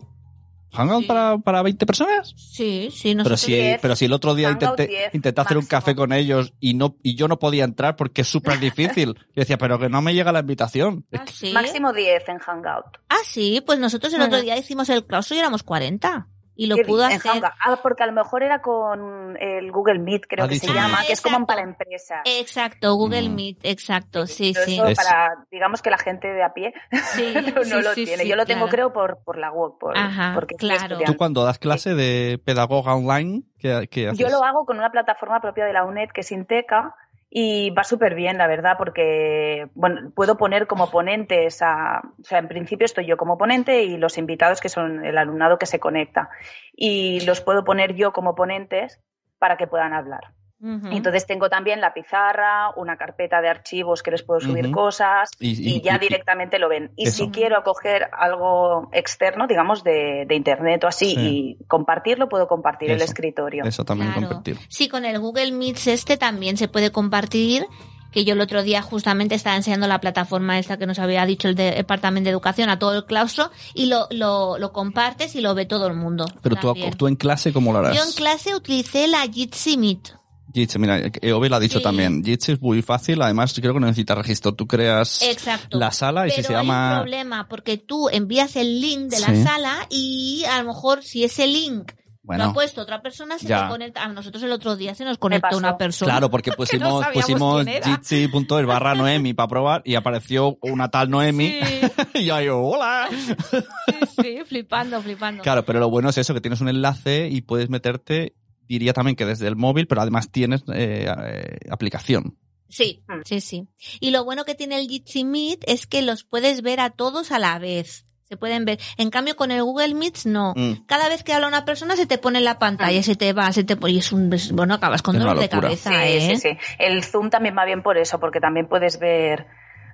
¿Hangout Sí. para, para 20 personas? sí, sí. Pero Nosotros... si, diez. pero si el otro día Hangout intenté, intenté hacer un café con ellos y no y yo no podía entrar porque es súper difícil. Yo decía, pero que no me llega la invitación. Ah, sí. Máximo 10 en Hangout. Ah, sí, pues nosotros el Bueno. otro día hicimos el claustro y éramos 40. Y lo ¿Qué pudo hacer. Hangout? Ah, porque a lo mejor era con el Google Meet, creo Ah, que se llama, Ah, que es como para empresas. Exacto, Google Mm. Meet, exacto, sí, sí. eso Es- para, digamos que la gente de a pie Sí, no sí, lo sí, tiene. sí, Yo lo tengo, claro. creo, por, por la web, por, Ajá, porque claro. Tú cuando das clase de pedagoga online, ¿qué, qué haces? Yo lo hago con una plataforma propia de la UNED que es Inteca y va súper bien, la verdad, porque bueno, puedo poner como ponentes a, o sea, en principio estoy yo como ponente y los invitados que son el alumnado que se conecta y los puedo poner yo como ponentes para que puedan hablar. Entonces tengo también la pizarra, una carpeta de archivos que les puedo subir cosas Y- y, y- ya y- directamente lo ven. Y Eso. si quiero acoger algo externo, digamos, de, de internet o así, Sí. y compartirlo, puedo compartir el escritorio. Eso también Claro. compartir. Sí, con el Google Meets este también se puede compartir. Que yo el otro día justamente estaba enseñando la plataforma esta que nos había dicho el de- Departamento de Educación a todo el claustro y lo, lo, lo compartes y lo ve todo el mundo. Pero tú, tú en clase, ¿cómo lo harás? Yo en clase utilicé la Jitsi Meet. Jitsi, mira, Eove lo ha dicho Sí. también. Jitsi es muy fácil, además creo que no necesita registro. Tú creas Exacto. la sala y Pero si se hay un problema porque tú envías el link de la Sí. sala y a lo mejor si ese link lo Bueno, ha puesto otra persona se ya. te conecta. A nosotros el otro día se nos conectó una persona. claro, porque no pusimos, era. jitsi.es barra Noemi para probar y apareció una tal Noemi Sí, y yo, yo, hola. sí, sí, flipando, flipando. Claro, pero lo bueno es eso, que tienes un enlace y puedes meterte, diría también que desde el móvil, pero además tienes eh, eh, aplicación. Sí, Mm. sí, sí. Y lo bueno que tiene el Jitsi Meet es que los puedes ver a todos a la vez. Se pueden ver. En cambio, con el Google Meets no. Mm. Cada vez que habla una persona se te pone en la pantalla, se te va, se te y es un bueno, acabas con dolor de locura. cabeza, Sí, ¿eh? sí, sí. El Zoom también va bien por eso, porque también puedes ver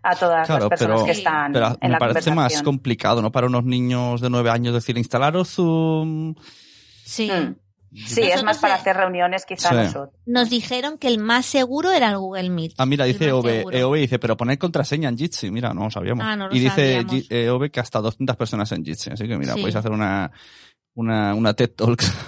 a todas Claro, las personas pero- que están Pero en me la parece más complicado, ¿no? Para unos niños de nueve años decir, instalaros Zoom. Sí. Mm. Sí, Nosotros es más para eh, hacer reuniones quizá Sí. nosotros. Nos dijeron que el más seguro era el Google Meet. Ah, mira, dice Eove, seguro. Eove dice, pero poner contraseña en Jitsi. Mira, no lo sabíamos. Ah, no lo y dice sabíamos. Gi- Eove que hasta 200 personas en Jitsi. Así que mira, Sí. podéis hacer una, una, una TED Talks.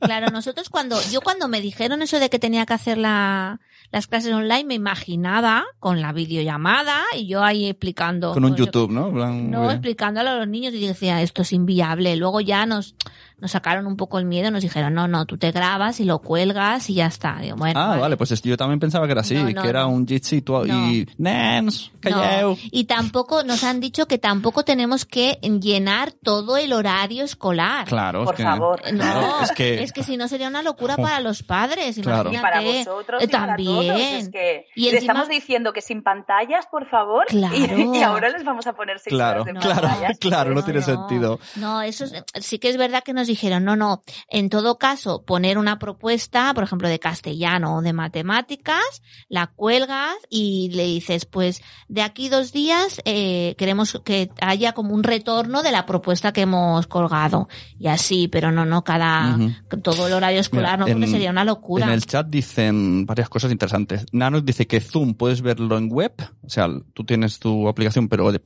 Claro, nosotros cuando, yo cuando me dijeron eso de que tenía que hacer la, las clases online, me imaginaba con la videollamada y yo ahí explicando. con un pues, yo- YouTube, ¿no? Plan, No, explicándolo a los niños y decía, esto es inviable. Luego ya nos, nos sacaron un poco el miedo, nos dijeron, no, no, tú te grabas y lo cuelgas y ya está. Digo, bueno, Ah, vale. pues es- yo también pensaba que era así, No, no, que era no. un Jitsi y, No. nens, No. calleu. Y tampoco, nos han dicho que tampoco tenemos que llenar todo el horario escolar. Claro, es Por que, favor. No, claro, es que, si no sería una locura para los padres, Claro. Y para imagínate. vosotros y para todos. también. Es que Y le encima- estamos diciendo que sin pantallas, por favor. Claro. Y, y ahora les vamos a poner seis claro, horas de claro, pantallas. claro, no, No, tiene no. sentido. No, eso es- sí que es verdad que nos dijeron, no, no, en todo caso, poner una propuesta, por ejemplo, de castellano o de matemáticas, la cuelgas y le dices, pues de aquí dos días eh, queremos que haya como un retorno de la propuesta que hemos colgado. Y así, pero no, no, cada, Ujú. todo el horario escolar, Mira, no, porque en- sería una locura. En el chat dicen varias cosas interesantes. Nanos dice que Zoom puedes verlo en web, o sea, tú tienes tu aplicación, pero de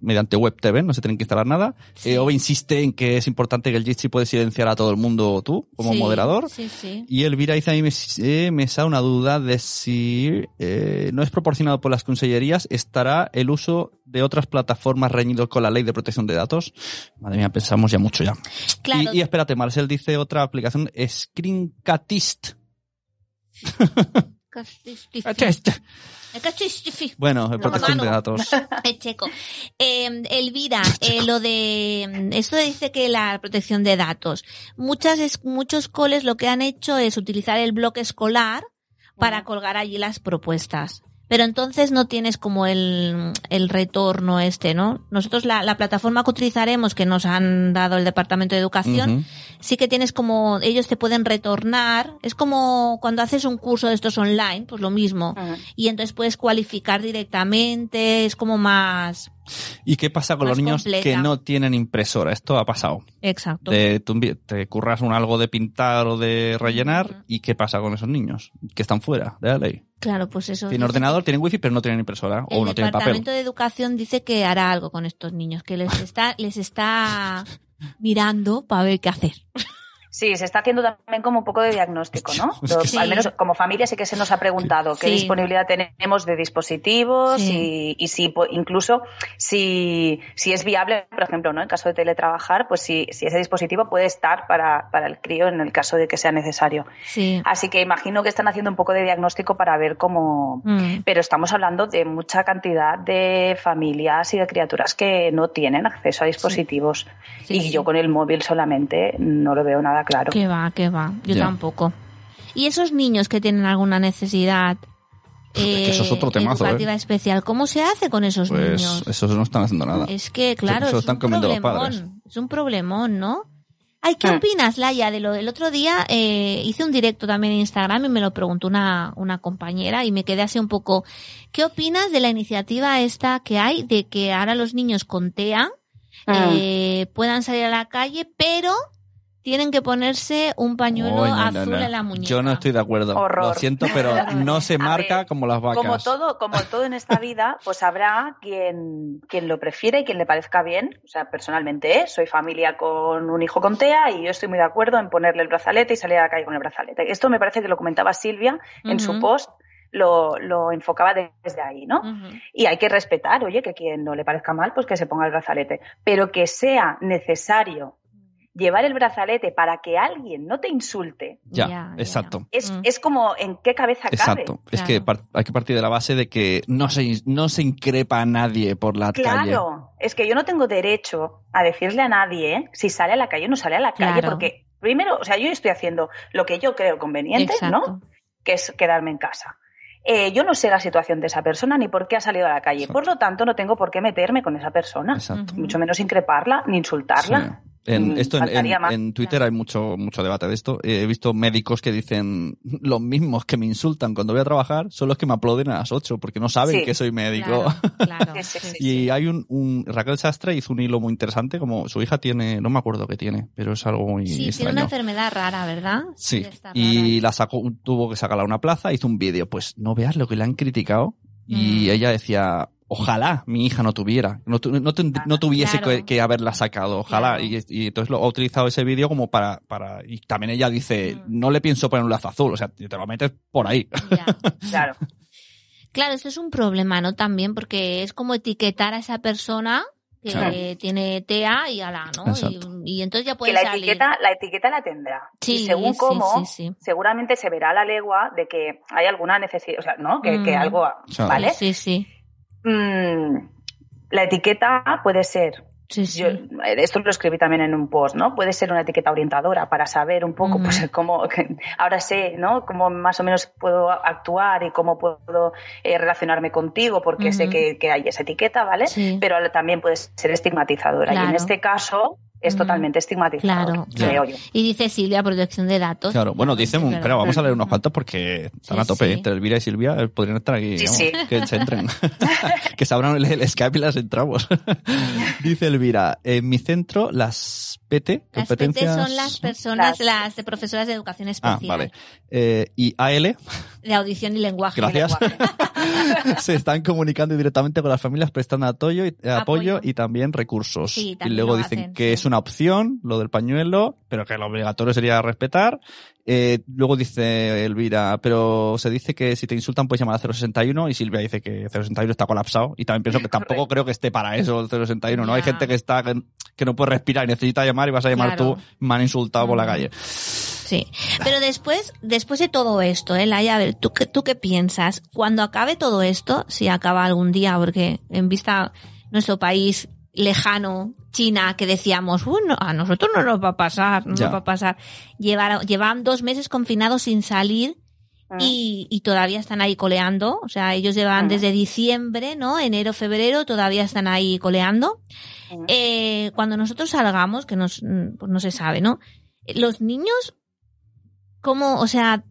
mediante web TV, no se tienen que instalar nada. Sí. Eh, Ove insiste en que es importante que el Jitsi puede puedes silenciar a todo el mundo tú, como Sí, moderador. Sí, sí. Y Elvira dice a mí me, eh, me sale una duda de si eh, no es proporcionado por las consellerías, estará el uso de otras plataformas reñido con la ley de protección de datos. Madre mía, pensamos ya mucho ya. Claro. Y, y espérate, Marcel dice otra aplicación, Screencatist. Bueno, protección de datos. Es checo. Eh, Elvira, eh, lo de esto dice que la protección de datos. Muchas muchos coles lo que han hecho es utilizar el bloque escolar para colgar allí las propuestas. Pero entonces no tienes como el, el retorno este, ¿no? Nosotros la, la plataforma que utilizaremos, que nos han dado el Departamento de Educación, sí que tienes como, ellos te pueden retornar. Es como cuando haces un curso de estos online, pues lo mismo. Y entonces puedes cualificar directamente, es como más, ¿Y qué pasa con los niños completa. que no tienen impresora? Esto ha pasado. exacto. Te, tú envi- te curras un algo de pintar o de rellenar y ¿qué pasa con esos niños? Que están fuera de la ley. Claro, pues eso. Tienen ordenador, tienen wifi, pero no tienen impresora o El no tienen papel. Departamento de Educación dice que hará algo con estos niños, que les está, les está mirando para ver qué hacer. Sí, se está haciendo también como un poco de diagnóstico, ¿no? Es que Los- sí. Al menos como familia sí que se nos ha preguntado qué Sí. disponibilidad tenemos de dispositivos Sí. y, y si po- incluso si, si es viable, por ejemplo, ¿no? En caso de teletrabajar, pues si, si ese dispositivo puede estar para, para el crío en el caso de que sea necesario. Sí. Así que imagino que están haciendo un poco de diagnóstico para ver cómo, Mm. pero estamos hablando de mucha cantidad de familias y de criaturas que no tienen acceso a dispositivos. Sí, y sí. yo con el móvil solamente no lo veo nada claro. Que va, que va. Yo Ya. tampoco. Y esos niños que tienen alguna necesidad que eso es eh, otro temazo, educativa ¿eh? especial, ¿cómo se hace con esos Pues niños? esos no están haciendo nada. Es que, claro, es están un comiendo los problemón. padres. Es un problemón, ¿no? Ay, ¿qué Mm. opinas, Laia? De lo del otro día eh, hice un directo también en Instagram y me lo preguntó una, una compañera y me quedé así un poco. ¿Qué opinas de la iniciativa esta que hay de que ahora los niños con TEA Mm. eh, puedan salir a la calle, pero tienen que ponerse un pañuelo no, azul no. en la muñeca? Yo no estoy de acuerdo. Horror. Lo siento, pero no se marca ver, como las vacas. Como todo, como todo en esta vida, pues habrá quien, quien lo prefiere y quien le parezca bien. O sea, personalmente, ¿eh? soy familia con un hijo con TEA y yo estoy muy de acuerdo en ponerle el brazalete y salir a la calle con el brazalete. Esto me parece que lo comentaba Silvia en su post, lo, lo enfocaba desde ahí, ¿no? Y hay que respetar, oye, que quien no le parezca mal, pues que se ponga el brazalete. Pero que sea necesario llevar el brazalete para que alguien no te insulte, Ya, exacto. es, Mm. es como en qué cabeza cabe. Exacto. Es Claro. que hay que partir de la base de que no se, no se increpa a nadie por la calle. Claro, es que yo no tengo derecho a decirle a nadie ¿eh? si sale a la calle o no sale a la calle, Claro. porque primero, o sea, yo estoy haciendo lo que yo creo conveniente, Exacto. ¿no? Que es quedarme en casa. Eh, yo no sé la situación de esa persona ni por qué ha salido a la calle, Exacto. por lo tanto no tengo por qué meterme con esa persona, Exacto. mucho menos increparla ni insultarla. Sí. En, Mm, esto en, en- Twitter hay mucho, mucho debate de esto. Eh, He visto médicos que dicen los mismos que me insultan cuando voy a trabajar son los que me aplauden a las 8 porque no saben Sí. que soy médico. Claro, claro. Sí, sí, sí. Y hay un, un Raquel Sastre hizo un hilo muy interesante, como su hija tiene, no me acuerdo qué tiene, pero es algo muy Sí, tiene una enfermedad rara, ¿verdad? Sí, y la sacó, tuvo que sacarla a una plaza, hizo un vídeo. Pues no veas lo que le han criticado. Y Mm. ella decía, ojalá mi hija no tuviera, no, tu- no, ten- no tuviese Claro. que, que haberla sacado, ojalá. Claro. Y, y entonces lo ha utilizado ese vídeo como para, para, y también ella dice, Mm. no le pienso poner un lazo azul, o sea, te lo metes por ahí. Ya. Claro. Claro, eso es un problema, ¿no? También porque es como etiquetar a esa persona que Claro. tiene TEA y ala, ¿no? Y, y entonces ya Que puede la salir. etiqueta, la etiqueta la tendrá. Sí, y según sí, cómo, sí, sí. seguramente se verá a la legua de que hay alguna necesidad, o sea, ¿no? Que, que Mm. algo, Claro. ¿vale? Sí, sí. Mm, la etiqueta puede ser, Sí, sí. yo, esto lo escribí también en un post, ¿no? Puede ser una etiqueta orientadora para saber un poco, pues, cómo, ahora sé, ¿no? Cómo más o menos puedo actuar y cómo puedo eh, relacionarme contigo porque sé que, que hay esa etiqueta, ¿vale? Sí. Pero también puede ser estigmatizadora. Y en este caso es Ujú. totalmente Claro, creo yo. Y dice Silvia, protección de datos. Claro, bueno, dicen, un- pero vamos a leer unos cuantos porque están Sí, a tope. sí. Entre Elvira y Silvia eh, podrían estar aquí. Sí, vamos, sí. Que se entren. que se abran el, el Skype y las entramos. Dice Elvira, en mi centro las PT, Las PT competencias... son las personas, Las- las de profesoras de educación Ah, especial. vale. Eh, y AL, De audición y lenguaje. Gracias. lenguaje. se están comunicando directamente con las familias prestando apoyo y, eh, apoyo Apoyo. y también recursos. Sí, y luego lo dicen hacen, que sí. es una una opción, lo del pañuelo, pero que lo obligatorio sería respetar. Eh, luego dice Elvira, pero se dice que si te insultan puedes llamar a 061 y Silvia dice que 061 está colapsado y también pienso que tampoco creo que esté para eso el 061, ¿no? Hay gente que está que, que no puede respirar y necesita llamar y vas a llamar Claro. tú, me han insultado por la calle. Sí, pero después, después de todo esto, ¿eh, Laia? A ver, ¿tú, qué- ¿tú qué piensas? Cuando acabe todo esto, si acaba algún día, porque en vista nuestro país lejano, China, que decíamos, bueno, a nosotros no nos va a pasar, no Ya. nos va a pasar. Llevar, llevaban dos meses confinados sin salir Mm. y, y todavía están ahí coleando. O sea, ellos llevan Mm. desde diciembre, ¿no? Enero, febrero, todavía están ahí coleando. Mm. Eh, cuando nosotros salgamos, que nos, pues no se sabe, ¿no? Los niños, ¿cómo, o sea,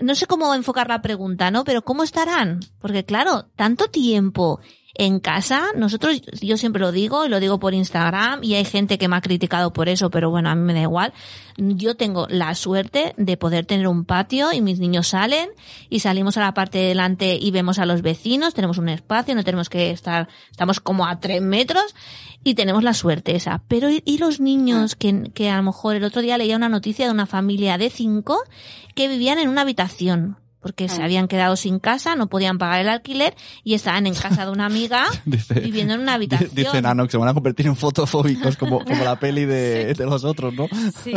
no sé cómo enfocar la pregunta, ¿no? Pero ¿cómo estarán? Porque claro, tanto tiempo en casa, nosotros, yo siempre lo digo y lo digo por Instagram y hay gente que me ha criticado por eso, pero bueno, a mí me da igual. Yo tengo la suerte de poder tener un patio y mis niños salen y salimos a la parte de delante y vemos a los vecinos, tenemos un espacio, no tenemos que estar, estamos como a tres metros y tenemos la suerte esa. Pero ¿y, y los niños que, que a lo mejor el otro día leía una noticia de una familia de cinco que vivían en una habitación? Porque se Ah. habían quedado sin casa, no podían pagar el alquiler y estaban en casa de una amiga Dice, viviendo en una habitación. dice Nano que se van a convertir en fotofóbicos como, como la peli de, de los otros, ¿no? Sí.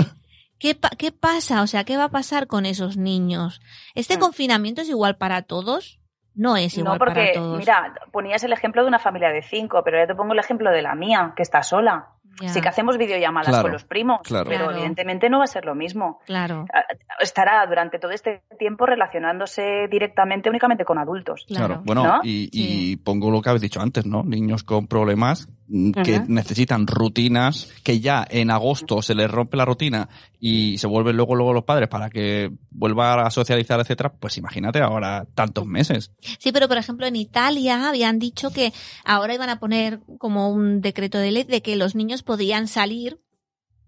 ¿Qué, pa- ¿Qué pasa? O sea, ¿qué va a pasar con esos niños? ¿Este Mm. confinamiento es igual para todos? No es igual No, porque, para todos. mira, ponías el ejemplo de una familia de cinco, pero ya te pongo el ejemplo de la mía, que está sola. Ya, Sí que hacemos videollamadas Claro, con los primos, claro. pero Claro. evidentemente no va a ser lo mismo. Claro, Ah, Estará durante todo este tiempo relacionándose directamente únicamente con adultos. claro. Bueno, ¿No? y, Sí. y pongo lo que habéis dicho antes, ¿no? Niños con problemas que necesitan rutinas, que ya en agosto se les rompe la rutina y se vuelven luego luego los padres para que vuelva a socializar, etcétera, pues imagínate ahora tantos meses. Sí, pero por ejemplo en Italia habían dicho que ahora iban a poner como un decreto de ley de que los niños podían salir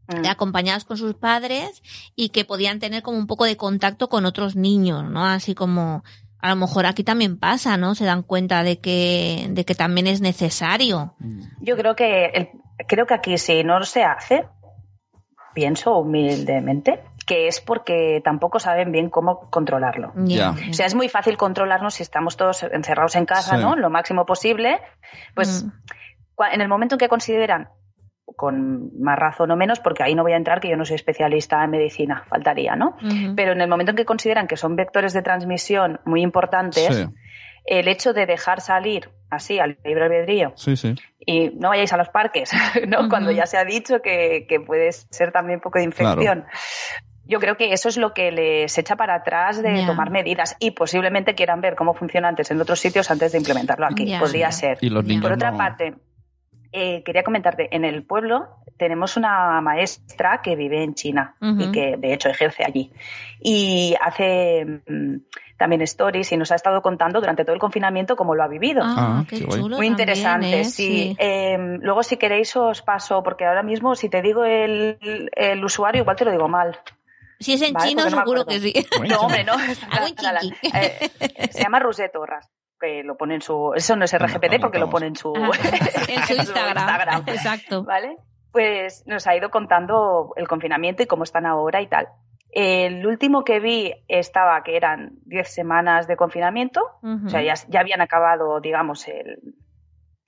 Mm. acompañados con sus padres y que podían tener como un poco de contacto con otros niños, ¿no? Así como a lo mejor aquí también pasa, ¿no? Se dan cuenta de que de que también es necesario. Yo creo que el- creo que aquí si no se hace, pienso humildemente, que es porque tampoco saben bien cómo controlarlo. O sea, es muy fácil controlarnos si estamos todos encerrados en casa, Sí. ¿no? Lo máximo posible. Pues Mm. en el momento en que consideran, con más razón o menos, porque ahí no voy a entrar, que yo no soy especialista en medicina, faltaría, ¿no? Pero en el momento en que consideran que son vectores de transmisión muy importantes, Sí, el hecho de dejar salir así al libre albedrío sí, sí. y no vayáis a los parques, ¿no? Cuando ya se ha dicho que, que puede ser también un poco de infección. Yo creo que eso es lo que les echa para atrás de tomar medidas y posiblemente quieran ver cómo funciona antes en otros sitios antes de implementarlo aquí. Podría ser. Y los Ya. niños Por otra no- parte, eh, quería comentarte, en el pueblo tenemos una maestra que vive en China y que de hecho ejerce allí. Y hace mm, también stories y nos ha estado contando durante todo el confinamiento cómo lo ha vivido. Ah, Ah, qué qué guay. chulo Muy también, interesante, ¿eh? sí. Eh, luego, si queréis, os paso, porque ahora mismo, si te digo el, el usuario, igual te lo digo mal. Si es en Vale, chino, no me seguro acuerdo. que sí. No, hombre, no. Eh, se llama Roset Torras, que lo pone en su. Eso no es lo porque lo pone en su. Ah, en su Instagram. Exacto. ¿Vale? Pues nos ha ido contando el confinamiento y cómo están ahora y tal. El último que vi estaba que eran 10 semanas de confinamiento, o sea, ya, ya habían acabado, digamos, el,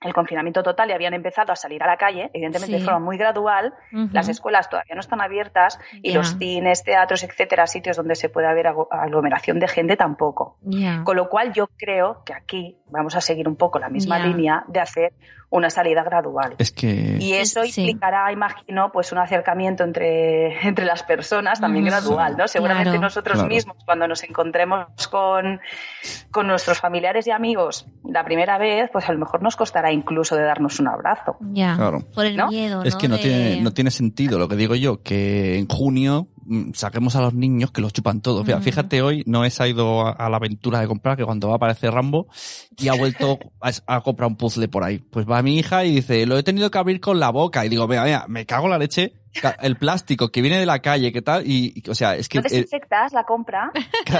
el confinamiento total y habían empezado a salir a la calle, evidentemente Sí. de forma muy gradual. Las escuelas todavía no están abiertas y los cines, teatros, etcétera, sitios donde se puede haber aglomeración de gente tampoco. Con lo cual yo creo que aquí vamos a seguir un poco la misma línea de hacer una salida gradual. Es que... Y eso Sí. implicará, imagino, pues un acercamiento entre, entre las personas también gradual, ¿no? Seguramente Claro. nosotros Claro. mismos, cuando nos encontremos con, con nuestros familiares y amigos la primera vez, pues a lo mejor nos costará incluso de darnos un abrazo. Ya. Claro. Por el ¿No? miedo, Es que no De- tiene, no tiene sentido lo que digo yo, que en junio saquemos a los niños que los chupan todo. Fíjate, Ujú. fíjate hoy, Noé se ha ido a, a la aventura de comprar, que cuando va a aparecer Rambo, y ha vuelto a, a comprar un puzzle por ahí. Pues va mi hija y dice, lo he tenido que abrir con la boca. Y digo, vea, vea, me cago en la leche, El plástico que viene de la calle, ¿qué tal? Y, y, o sea, es que... No eh, desinfectas la compra.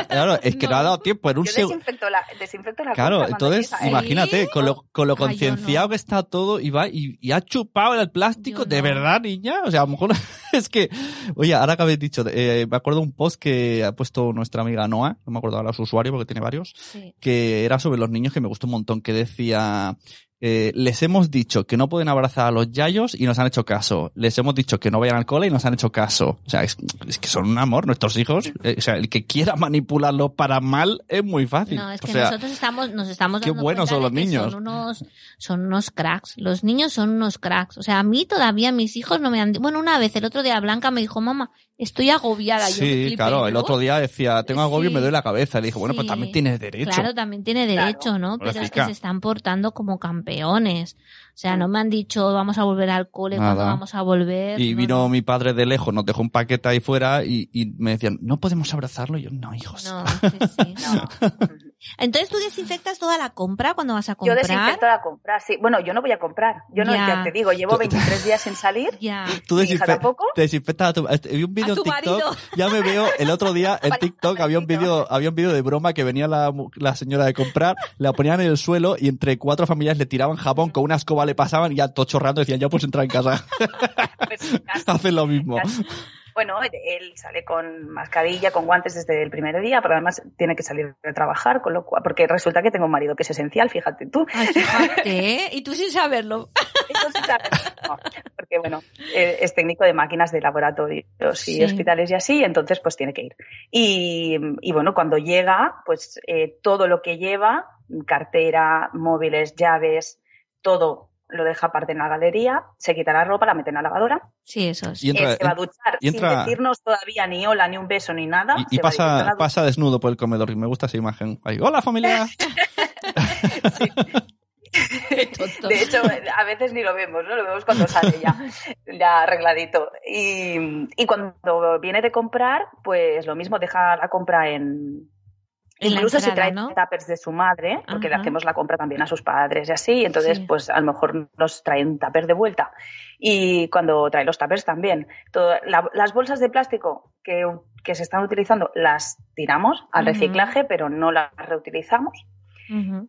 claro, es que no, ha dado tiempo en un segundo. desinfecto la, desinfecto la Claro, compra. entonces ¿eh? imagínate, con lo, con lo concienciado no. que está todo y va y, y ha chupado el plástico, Yo ¿de no. verdad, niña? O sea, a lo mejor es que, oye, ahora que habéis dicho, eh, me acuerdo de un post que ha puesto nuestra amiga Noah, no me acuerdo ahora su usuario porque tiene varios, Sí. que era sobre los niños que me gustó un montón, que decía, eh, les hemos dicho que no pueden abrazar a los yayos y nos han hecho caso. Les hemos dicho que no vayan al cole y nos han hecho caso. O sea, es, es que son un amor nuestros hijos. Eh, o sea, el que quiera manipularlo para mal es muy fácil. No, es o que sea, nosotros estamos, nos estamos qué dando buenos cuenta son los niños. Son unos, son unos cracks. Los niños son unos cracks. O sea, a mí todavía mis hijos no me han... Bueno, una vez, el otro día Blanca me dijo, mamá, estoy agobiada. Yo Sí, flipé, claro, el ¿no? otro día decía, tengo agobio y me Sí. duele la cabeza. Le dije, bueno, pues Sí. también tienes derecho. Claro, también tiene derecho, ¿no? Pero es que se están portando como campeones. O sea, no me han dicho vamos a volver al cole, Nada. cuándo vamos a volver. Y No, vino no. mi padre de lejos, nos dejó un paquete ahí fuera y, y me decían, ¿no podemos abrazarlo? Y yo, no, hijos. No, sí, sí. No. Entonces tú desinfectas toda la compra cuando vas a Yo comprar. desinfecto la compra, sí. Bueno, yo no voy a comprar. Yo no, Ya. ya te digo, llevo 23 días sin salir. Ya. Tú Mi hija desinfe- tampoco. desinfectas a tu... este, Vi un vídeo A tu en TikTok, marido. ya me veo, el otro día en TikTok había un vídeo, había un vídeo de broma que venía la, la señora de comprar, la ponían en el suelo y entre cuatro familias le tiraban jabón, con una escoba le pasaban y ya todo chorrando decían, ya puedes entrar en casa. Pues. Hacen lo mismo. Casi. Bueno, él sale con mascarilla, con guantes desde el primer día, pero además tiene que salir de trabajar, con lo cual, porque resulta que tengo un marido que es esencial, fíjate tú. Ay, fíjate, ¿eh? Y tú sin saberlo. No, porque bueno, es técnico de máquinas de laboratorios y Sí. hospitales y así, entonces pues tiene que ir. Y, y bueno, cuando llega, pues eh, todo lo que lleva, cartera, móviles, llaves, todo lo deja aparte en la galería, se quita la ropa, la mete en la lavadora, Sí, eso es. Y entra, eh, se va a duchar y entra- sin decirnos todavía ni hola, ni un beso, ni nada. y, pasa, desnudo por el comedor y me gusta esa imagen. Ahí, Hola familia. De hecho, a veces ni lo vemos, ¿no? Lo vemos cuando sale ya, ya arregladito. Y, y cuando viene de comprar, pues lo mismo, deja la compra en... En Incluso entrada, trae ¿no? tuppers de su madre, porque le Ajá. hacemos la compra también a sus padres y así, y entonces Sí. pues a lo mejor nos traen tuppers de vuelta. Y cuando trae los tuppers también. Todo- la- las bolsas de plástico que, que se están utilizando las tiramos al reciclaje, pero no las reutilizamos.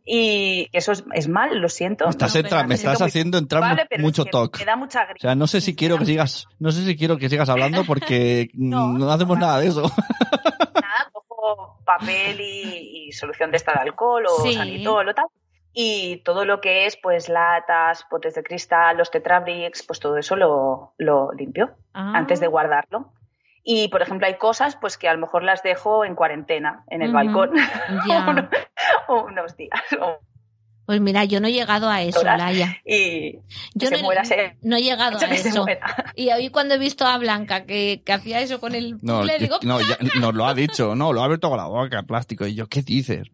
Y eso es, es mal, lo siento. Me estás, No, entra- me estás siento muy haciendo entrar Vale, mucho es que toque. Me da mucha O grima. sea, no sé si quiero que sigas, no sé si quiero que sigas hablando porque No. no hacemos nada de eso. Papel y, y solución de esta de alcohol o Sí. sanitol o tal. Y todo lo que es, pues, latas, potes de cristal, los tetrabricks, pues todo eso lo, lo limpio Ah. antes de guardarlo. Y, por ejemplo, hay cosas pues que a lo mejor las dejo en cuarentena, en el balcón, Ya. uno- o unos días. o- Pues mira, yo no he llegado a eso. Laia. y Yo no, muera, se- no he llegado a eso. Y hoy cuando he visto a Blanca que, que hacía eso con el No, es- digo, no, ya- nos lo ha dicho, no, lo ha abierto con la boca, plástico. Y yo, ¿qué dices?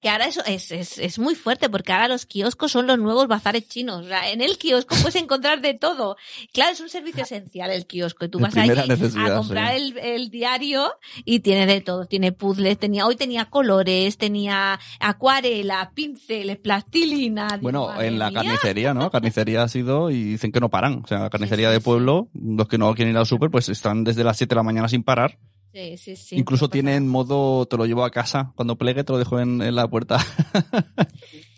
Que ahora eso es, es, es muy fuerte porque ahora los kioscos son los nuevos bazares chinos. O sea, en el kiosco puedes encontrar de todo. Claro, es un servicio esencial el kiosco. Y tú De vas allí a comprar sí. el, el diario y tiene de todo. Tiene puzzles, tenía, hoy tenía colores, tenía acuarela, pinceles, plastilina. Bueno, en la mía. carnicería, ¿no? Carnicería ha sido y dicen que no paran. O sea, la carnicería sí, de pueblo, los que no quieren ir al súper, pues están desde las 7 de la mañana sin parar. Sí, sí, sí. Incluso tienen modo, te lo llevo a casa. Cuando plegue, te lo dejo en, en la puerta.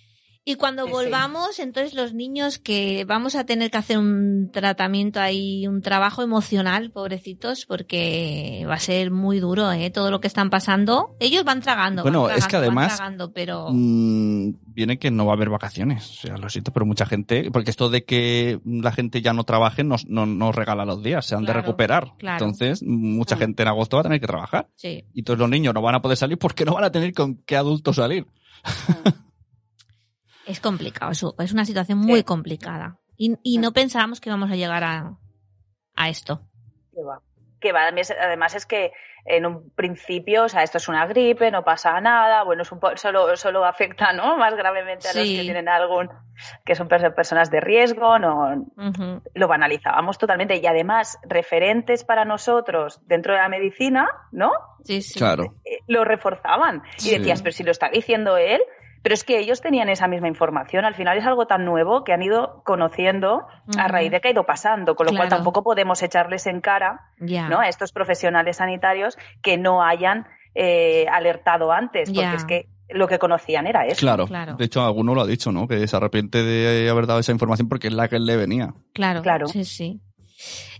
Y cuando Sí, sí. volvamos, entonces los niños que vamos a tener que hacer un tratamiento ahí, un trabajo emocional, pobrecitos, porque va a ser muy duro, ¿eh? Todo lo que están pasando. Ellos van tragando. Bueno, van es que además, tragando, pero... Mm, viene que no va a haber vacaciones. O sea, lo siento, pero mucha gente, porque esto de que la gente ya no trabaje nos, no, nos regala los días, se han Claro, de recuperar. claro. Entonces, mucha Mm. gente en agosto va a tener que trabajar. Sí. Y todos los niños no van a poder salir porque no van a tener con qué adulto salir. Es complicado, es- una situación muy Sí. complicada. Y, y no pensábamos que íbamos a llegar a, a esto. Que va. Que va. Además- Además es que en un principio, o sea, esto es una gripe, no pasa nada, bueno, es un po- solo, solo afecta, ¿no? Más gravemente a los que tienen algún, que son perso- personas de riesgo, no, lo banalizábamos totalmente. Y además, referentes para nosotros dentro de la medicina, ¿no? Sí, sí. Claro. Eh, lo reforzaban. Y Sí. decías, pero si lo está diciendo él, Pero es que ellos tenían esa misma información. Al final es algo tan nuevo que han ido conociendo a raíz de que ha ido pasando, con lo cual tampoco podemos echarles en cara ¿no? a estos profesionales sanitarios que no hayan eh, alertado antes, porque es que lo que conocían era eso. Claro. claro. De hecho, alguno lo ha dicho, ¿no? Que se arrepiente de haber dado esa información porque es la que le venía. Claro, claro. Sí, sí.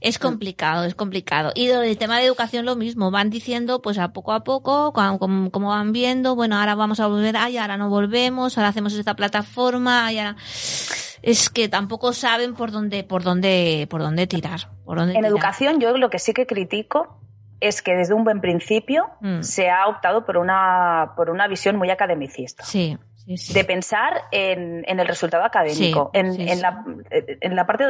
Es complicado, es complicado. Y el tema de educación lo mismo, van diciendo pues a poco a poco, como, van viendo, bueno, ahora vamos a volver, ay, ahora no volvemos, ahora hacemos esta plataforma, ay, ahora... Es que tampoco saben por dónde, por dónde, por dónde tirar. Por dónde en educación yo lo que sí que critico es que desde un buen principio mm. se ha optado por una, por una visión muy academicista. Sí de pensar en, el resultado académico, en, la, en, la, parte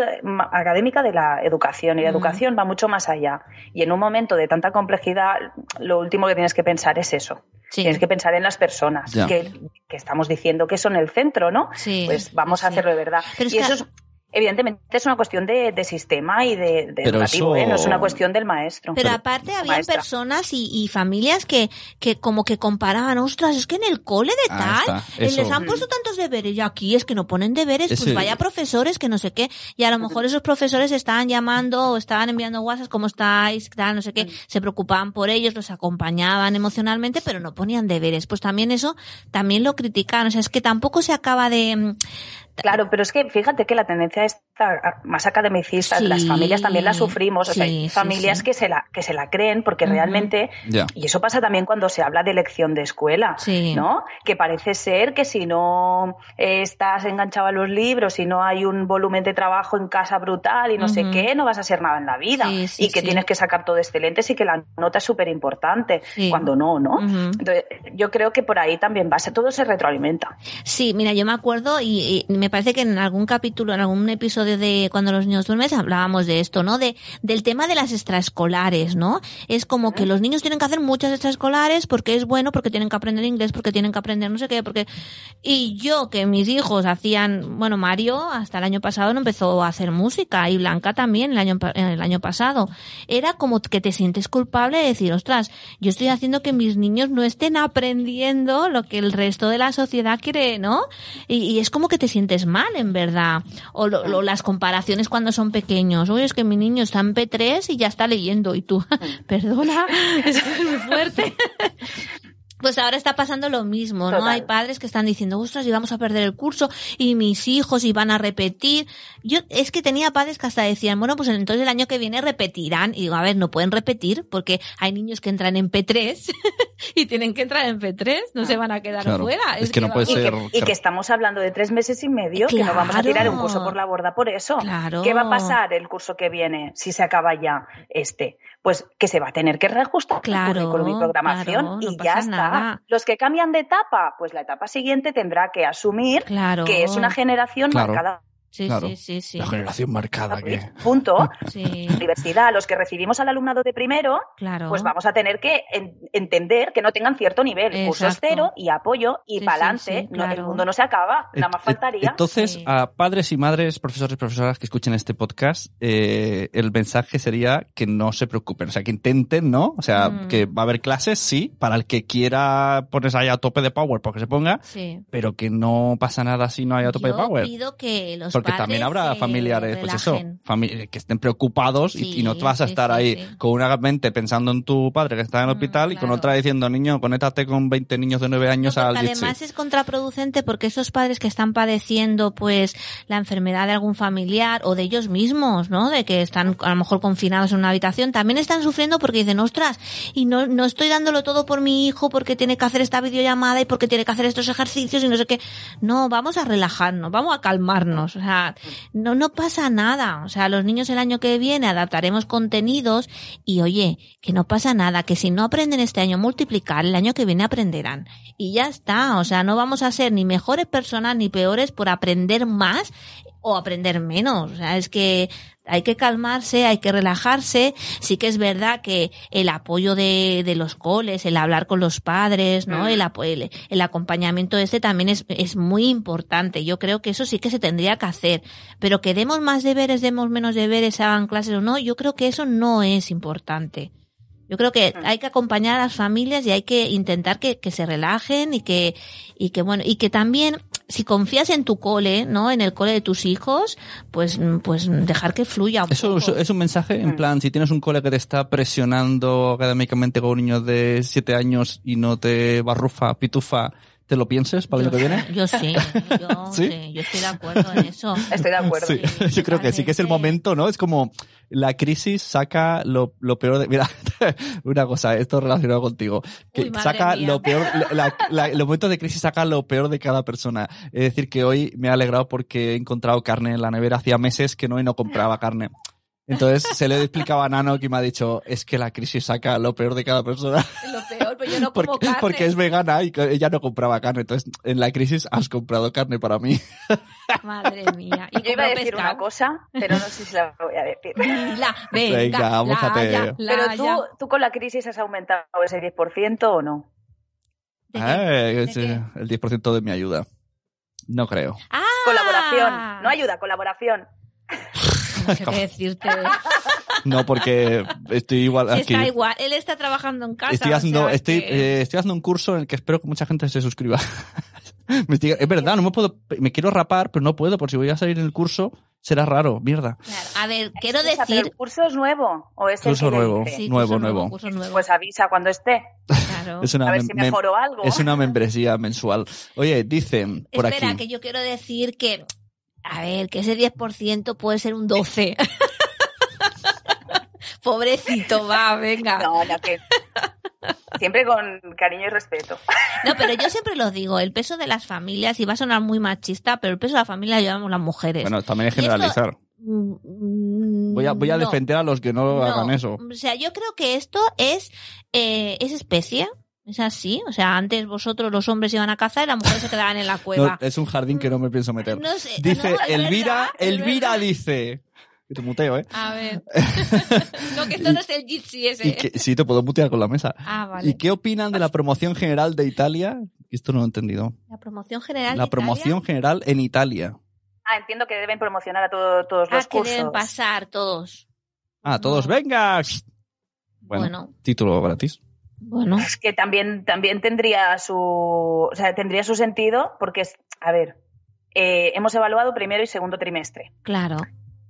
académica de la educación. Y la educación va mucho más allá. Y en un momento de tanta complejidad, lo último que tienes que pensar es eso. Tienes que pensar en las personas, que, estamos diciendo que son el centro, ¿no? Pues vamos a hacerlo de verdad. y eso es evidentemente es una cuestión de, sistema y de, educativo, ¿eh? no es una cuestión del maestro. Pero, aparte había personas y, familias que, que como que comparaban, ostras, es que en el cole de tal les han puesto tantos deberes y aquí es que no ponen deberes, pues vaya profesores que no sé qué, y a lo mejor esos profesores estaban llamando o estaban enviando WhatsApp, ¿cómo estáis? Tal, no sé qué, se preocupaban por ellos, los acompañaban emocionalmente, pero no ponían deberes. Pues también eso, también lo criticaban, o sea, es que tampoco se acaba de, Claro, pero es que fíjate que la tendencia está más academicista, las familias también la sufrimos, o sea, hay familias que se la que se la creen porque realmente y eso pasa también cuando se habla de elección de escuela, ¿no? Que parece ser que si no estás enganchado a los libros, si no hay un volumen de trabajo en casa brutal y no sé qué, no vas a hacer nada en la vida y que tienes que sacar todo excelente, y que la nota es súper importante, cuando no, ¿no? Entonces, yo creo que por ahí también va, todo se retroalimenta. Sí, mira, yo me acuerdo y me parece que en algún capítulo, en algún episodio de Cuando los niños duermen hablábamos de esto, ¿no? De, del tema de las extraescolares, ¿no? Es como que los niños tienen que hacer muchas extraescolares porque es bueno, porque tienen que aprender inglés, porque tienen que aprender no sé qué, porque... Y yo, que mis hijos hacían, bueno, Mario hasta el año pasado no empezó a hacer música y Blanca también el año, el año pasado. Era como que te sientes culpable de decir, ostras, yo estoy haciendo que mis niños no estén aprendiendo lo que el resto de la sociedad quiere, ¿no? Y, es como que te sientes mal en verdad. O las comparaciones cuando son pequeños. Oye, es que mi niño está en P3 y ya está leyendo. Y tú, perdona, es muy fuerte. Pues ahora está pasando lo mismo, ¿no? Hay padres que están diciendo, ostras, y vamos a perder el curso, y mis hijos iban a repetir. Yo, es que tenía padres que hasta decían, bueno, pues entonces el año que viene repetirán. Y digo, a ver, no pueden repetir, porque hay niños que entran en P3 y tienen que entrar en P3, no se van a quedar fuera. Es, que, no puede ser. Y que, estamos hablando de tres meses y medio, que no vamos a tirar un curso por la borda por eso. ¿Qué va a pasar el curso que viene si se acaba ya este? Pues que se va a tener que reajustar claro, el currículum y programación y ya está. Los que cambian de etapa, pues la etapa siguiente tendrá que asumir que es una generación marcada Sí, sí, sí, La generación marcada que. Punto. Sí. Universidad, los que recibimos al alumnado de primero, claro. pues vamos a tener que entender que no tengan cierto nivel. Cursos cero y apoyo y para adelante. el mundo no se acaba, nada más faltaría. Entonces, a padres y madres, profesores y profesoras que escuchen este podcast, eh, el mensaje sería que no se preocupen, o sea, que intenten, ¿no? O sea, mm. que va a haber clases, sí, para el que quiera ponerse ahí a tope de power porque se ponga, pero que no pasa nada si no hay a tope de power. pido que los porque también habrá familiares, pues eso, que estén preocupados y, no te vas a estar ahí con una mente pensando en tu padre que está en el mm, hospital y con otra diciendo, niño, conéctate con 20 niños de 9 años al Además es contraproducente porque esos padres que están padeciendo pues la enfermedad de algún familiar o de ellos mismos, ¿no? De que están a lo mejor confinados en una habitación, también están sufriendo porque dicen, ostras, y no, no estoy dándolo todo por mi hijo porque tiene que hacer esta videollamada y porque tiene que hacer estos ejercicios y no sé qué. No, vamos a relajarnos, vamos a calmarnos. O sea, no, no pasa nada. O sea, los niños el año que viene adaptaremos contenidos y oye, que no pasa nada, que si no aprenden este año multiplicar, el año que viene aprenderán. Y ya está. O sea, no vamos a ser ni mejores personas ni peores por aprender más o aprender menos. O sea, es que hay que calmarse, hay que relajarse. Sí que es verdad que el apoyo de, de los coles, el hablar con los padres, ¿no? El, el, el acompañamiento este también es, es muy importante. Yo creo que eso sí que se tendría que hacer. Pero que demos más deberes, demos menos deberes, hagan clases o no, yo creo que eso no es importante. Yo creo que Mm. hay que acompañar a las familias y hay que intentar que, que se relajen y que, y que bueno, y que también, si confías en tu cole, ¿no? En el cole de tus hijos, pues, pues dejar que fluya un Eso poco. es, un mensaje, en Mm. plan, si tienes un cole que te está presionando académicamente con un niño de 7 años y no te barrufa, pitufa, ¿te lo pienses para el año que viene? Yo sí, yo, ¿Sí? ¿Sí? yo estoy de acuerdo en eso. Estoy de acuerdo. Sí, yo creo que sí, que es el momento, ¿no? Es como la crisis saca lo, lo peor de... Mira, una cosa, esto relacionado contigo. Que Uy, saca mía. lo peor, la- la- los momentos de crisis sacan lo peor de cada persona. Es decir, que hoy me ha alegrado porque he encontrado carne en la nevera. Hacía meses que no y no compraba carne. Entonces se le explicaba a Nano que me ha dicho, es que la crisis saca lo peor de cada persona Lo peor, pues yo no como porque, carne. porque es vegana y ella no compraba carne. Entonces en la crisis has comprado carne para mí. Madre mía. Y Yo iba a decir pescado. una cosa, pero no sé si la voy a decir. La, venga, Venga, mójate. la, Pero la, tú, ya. tú con la crisis has aumentado ese 10% o no? ¿De qué? ¿De es, qué? eh, el 10% de mi ayuda. No creo. Ah, Colaboración. No ayuda, colaboración. No sé qué decirte. No, porque estoy igual aquí. Está igual. Él está trabajando en casa. Estoy o haciendo, sea estoy, que- eh, estoy haciendo un curso en el que espero que mucha gente se suscriba. Me estoy- es verdad, no me puedo, me quiero rapar, pero no puedo, por si voy a salir en el curso, será raro, mierda. Claro. A ver, quiero Escucha, ¿pero decir. ¿El curso es nuevo o es el Curso le nuevo. Sí, nuevo, curso nuevo. curso nuevo. Pues avisa cuando esté. claro. Es una, A ver si mejoro algo. es una membresía mensual. Oye, dicen por Espera, aquí. que yo quiero decir que. A ver, que ese 10% puede ser un 12. Pobrecito, va, venga. No, no, que... Siempre con cariño y respeto. No, pero yo siempre lo digo, el peso de las familias, y va a sonar muy machista, pero el peso de la familia lo llevamos las mujeres. Bueno, también es esto- generalizar. Mm, Voy a, voy a no, defender a los que no, no. hagan eso. O sea, yo creo que esto es, eh, es especie. Es así. O sea, antes vosotros los hombres iban a cazar y las mujeres se quedaban en la No, cueva. es un jardín que no me pienso meter. No sé, Dice no, Elvira, verdad, Elvira dice. Que te muteo, ¿eh? A ver. no, que esto no es el gypsy ese. Y que, sí, te puedo mutear con la mesa. Ah, vale. ¿Y qué opinan de la promoción general de Italia? Esto no lo he entendido. La promoción general. La de promoción Italia. general en Italia. Ah, entiendo que deben promocionar a todo- todos Ah, los que cursos. deben pasar todos. Ah, todos, No. venga. Bueno, Bueno, título gratis. Bueno. Es que también, también tendría su, o sea, tendría su sentido porque, es, a ver, eh, hemos evaluado primero y segundo trimestre. Claro.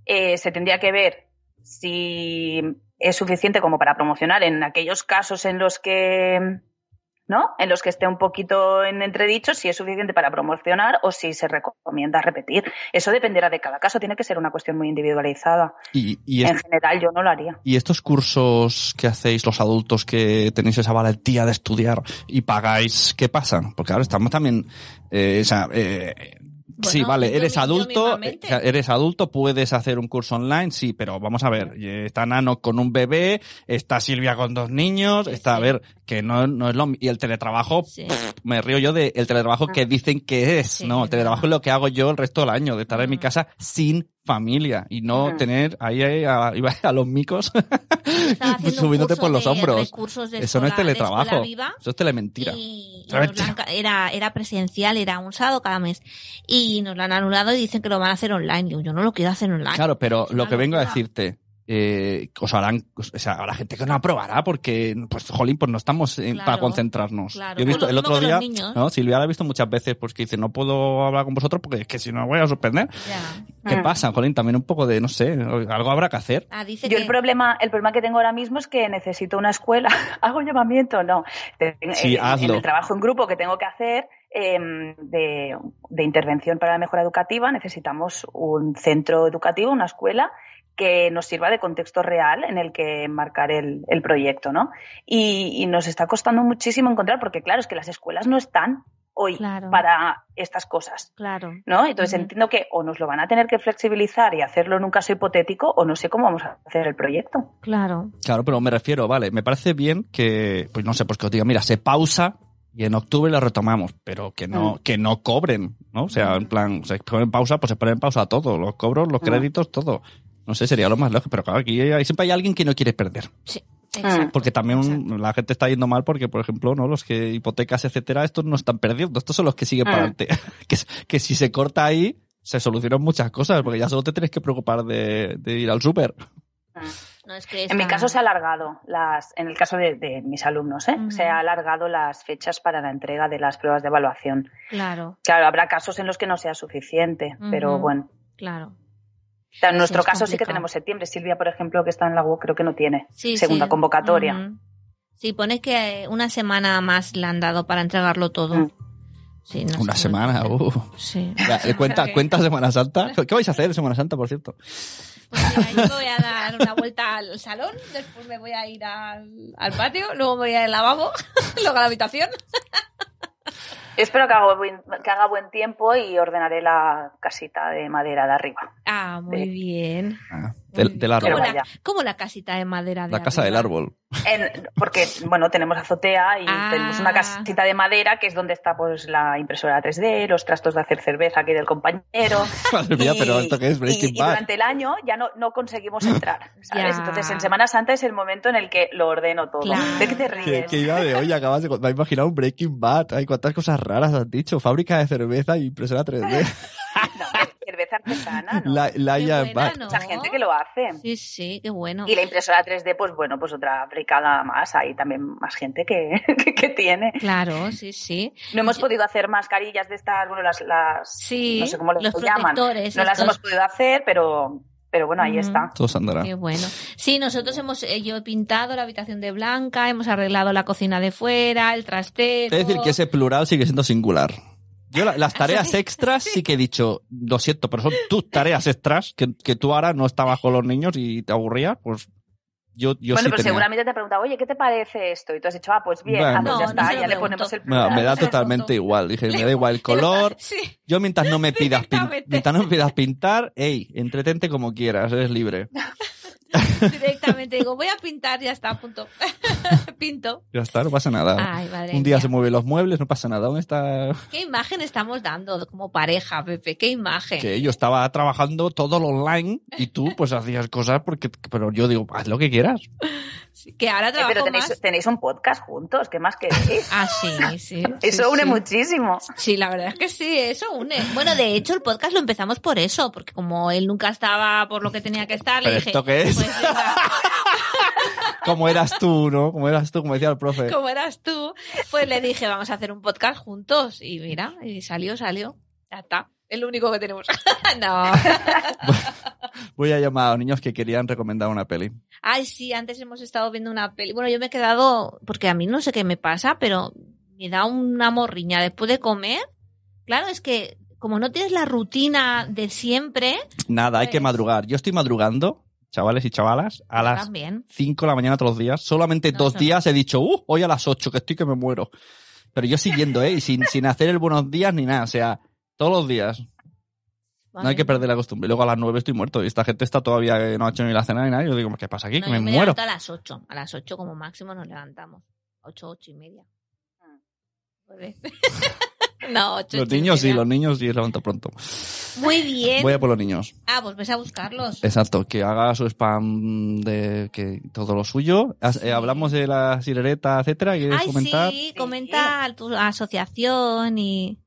Eh, se tendría que ver si es suficiente como para promocionar en aquellos casos en los que, ¿no? En los que esté un poquito en entredicho, si es suficiente para promocionar o si se recomienda repetir. Eso dependerá de cada caso, tiene que ser una cuestión muy individualizada. Y, y, En general yo no lo haría. y estos cursos que hacéis los adultos que tenéis esa valentía de estudiar y pagáis, ¿qué pasa? Porque ahora estamos también, eh, o sea, eh, sí, vale, eres adulto, eh, eres adulto, puedes hacer un curso online, sí, pero vamos a ver, eh, está Nano con un bebé, está Silvia con dos niños, Sí, está, a ver, que no, no es lo y el teletrabajo, Sí. me río yo del teletrabajo que dicen que es, ¿no? El teletrabajo es lo que hago yo el resto del año, de estar en mi Mm. casa sin familia y no tener ahí, ahí a, iba a los micos subiéndote por los hombros. recursos de Eso no es teletrabajo, viva. eso es telementira. Y, han era, era presencial, era un sábado cada mes. Y nos lo han anulado y dicen que lo van a hacer online. Yo no lo quiero hacer online. Claro, pero lo que vengo a decirte, eh, os harán, o sea, habrá gente que no aprobará porque, pues, jolín, pues no estamos Claro, para concentrarnos. claro. Yo he visto lo el otro día. ¿no? Silvia la ha visto muchas veces, pues que dice, no puedo hablar con vosotros porque es que si no voy a suspender. Ya. ¿Qué Mm. pasa, jolín? También un poco de, no sé, algo habrá que hacer. Ah, dice Yo que... el problema, el problema que tengo ahora mismo es que necesito una escuela. ¿Hago llamamiento? No. Sí, en, hazlo. en el trabajo en grupo que tengo que hacer em, de, de intervención para la mejora educativa necesitamos un centro educativo, una escuela que nos sirva de contexto real en el que marcar el, el proyecto, ¿no? Y, y nos está costando muchísimo encontrar, porque claro, es que las escuelas no están hoy Claro. para estas cosas. Claro. ¿no? Entonces entiendo que o nos lo van a tener que flexibilizar y hacerlo en un caso hipotético o no sé cómo vamos a hacer el proyecto. Claro. Claro, pero me refiero, vale, me parece bien que, pues no sé, pues que os diga, mira, se pausa y en octubre la retomamos, pero que no, que no cobren, ¿no? O sea, en plan, se ponen en pausa, pues se ponen en pausa todo, los cobros, los créditos, todo. No sé, sería lo más lógico, pero claro, aquí hay- siempre hay alguien que no quiere perder. Sí. Exacto. Porque también Exacto. la gente está yendo mal porque, por ejemplo, ¿no? Los que hipotecas, etcétera, estos no están perdiendo, estos son los que siguen Mm. para adelante. que, que si se corta ahí, se solucionan muchas cosas, porque ya solo te tienes que preocupar de, de ir al súper. No, es que En mi caso se ha alargado, las, en el caso de, de mis alumnos, ¿eh? Se ha alargado las fechas para la entrega de las pruebas de evaluación. Claro, Claro, habrá casos en los que no sea suficiente, pero bueno. claro. O sea, en nuestro es caso sí que tenemos septiembre. Silvia, por ejemplo, que está en la U, creo que no tiene Sí, segunda sí. convocatoria. Ujú. Sí, pone que una semana más le han dado para entregarlo todo. Mm. Sí, no Una sé, semana, no sé. uh. Sí. Ya, eh, cuenta, cuenta Semana Santa. ¿Qué vais a hacer en Semana Santa, por cierto? Pues mira, yo me voy a dar una vuelta al salón, después me voy a ir al, al patio, luego me voy al lavabo, luego a la habitación. Espero que haga, buen, que haga buen tiempo y ordenaré la casita de madera de arriba. Ah, muy Sí. bien. Ah, del, del ¿Cómo árbol. Pero la, cómo la casita de madera de La casa del arriba? árbol. En- porque, bueno, tenemos azotea y Ah. tenemos una casita de madera que es donde está pues la impresora 3D, los trastos de hacer cerveza aquí del compañero. Madre mía, Y- pero esto que es Breaking y, y Bad. durante el año ya no, no conseguimos entrar, ¿sabes? Ya. Entonces en Semana Santa es el momento en el que lo ordeno todo. Claro. ¿De qué te Que, ríes? que iba de hoy, acabas de me he imaginado un Breaking Bad. Ay, cuántas cosas raras has dicho. Fábrica de cerveza y impresora 3D. Cerveza artesana, ¿no? La, la Qué ya buena, Bad. ¿no? Mucha gente que lo hace. Sí, sí, qué bueno. Y la impresora 3D, pues bueno, pues otra fricada más. Hay también más gente que, que, que tiene. Claro, sí, sí. No hemos podido hacer mascarillas de estas, bueno, las, las Sí, no sé cómo los llaman. protectores. No las estos. hemos podido hacer, pero, pero bueno, ahí está. Todo andará. Qué bueno. Sí, nosotros hemos, eh, yo he pintado la habitación de Blanca, hemos arreglado la cocina de fuera, el trastero. Es decir, que ese plural sigue siendo singular. Yo la- las tareas extras sí que he dicho, lo siento, pero son tus tareas extras que, que tú ahora no estabas con los niños y te aburrías, pues yo, yo bueno, sí pero tenía. seguramente te he preguntado, oye, ¿qué te parece esto? Y tú has dicho, ah, pues bien, Bueno. ah, pues No, ya no está, ya le ponemos el Me, plural. me da No totalmente igual. Dije, me da igual el color. Sí, Yo mientras no me pidas, pin- mientras no me pidas pintar, ey, entretente como quieras, eres libre. directamente digo, voy a pintar, ya está, punto. Pinto. Ya está, no pasa nada. Ay, madre Un día mía. se mueven los muebles, no pasa nada. ¿Dónde está? ¿Qué imagen estamos dando como pareja, Pepe? ¿Qué imagen? Que yo estaba trabajando todo lo online y tú pues hacías cosas porque, pero yo digo, haz lo que quieras. Que ahora Eh, pero tenéis, más. tenéis un podcast juntos, ¿qué más queréis? Ah, sí, sí. Eso sí, une sí. muchísimo. Sí, la verdad es que sí, eso une. Bueno, de hecho, el podcast lo empezamos por eso, porque como él nunca estaba por lo que tenía que estar, le ¿Pero dije, esto qué es? Pues Como eras tú, ¿no? Como eras tú, como decía el profe. como eras tú, pues le dije, vamos a hacer un podcast juntos. Y mira, y salió, salió. Ya está. Es lo único que tenemos. no. Voy a llamar a los niños que querían recomendar una peli. Ay, sí, antes hemos estado viendo una peli. Bueno, yo me he quedado, porque a mí no sé qué me pasa, pero me da una morriña después de comer. Claro, es que como no tienes la rutina de siempre, Nada, hay que Pues- madrugar. Yo estoy madrugando, chavales y chavalas, a las también. 5 de la mañana todos los días. Solamente No, dos no. días he dicho, uh, hoy a las 8, que estoy que me muero. Pero yo siguiendo, ¿eh? Y sin, sin hacer el buenos días ni nada. O sea, todos los días. No hay que perder la costumbre. Luego a las 9 estoy muerto. Y esta gente está todavía, que no ha hecho ni la cena ni nada. Y yo digo, ¿qué pasa aquí? No, que me, me muero. levanto a las 8. A las 8 como máximo nos levantamos. 8, 8 y media. Nueve. no, 8, Los niños sí, los niños sí, levanto pronto. Muy bien. Voy a por los niños. Ah, pues ves a buscarlos. Exacto, que haga su spam de que todo lo suyo. As- eh, hablamos de la sirereta, etcétera. ¿Quieres Ay, comentar? sí, comenta tu asociación y...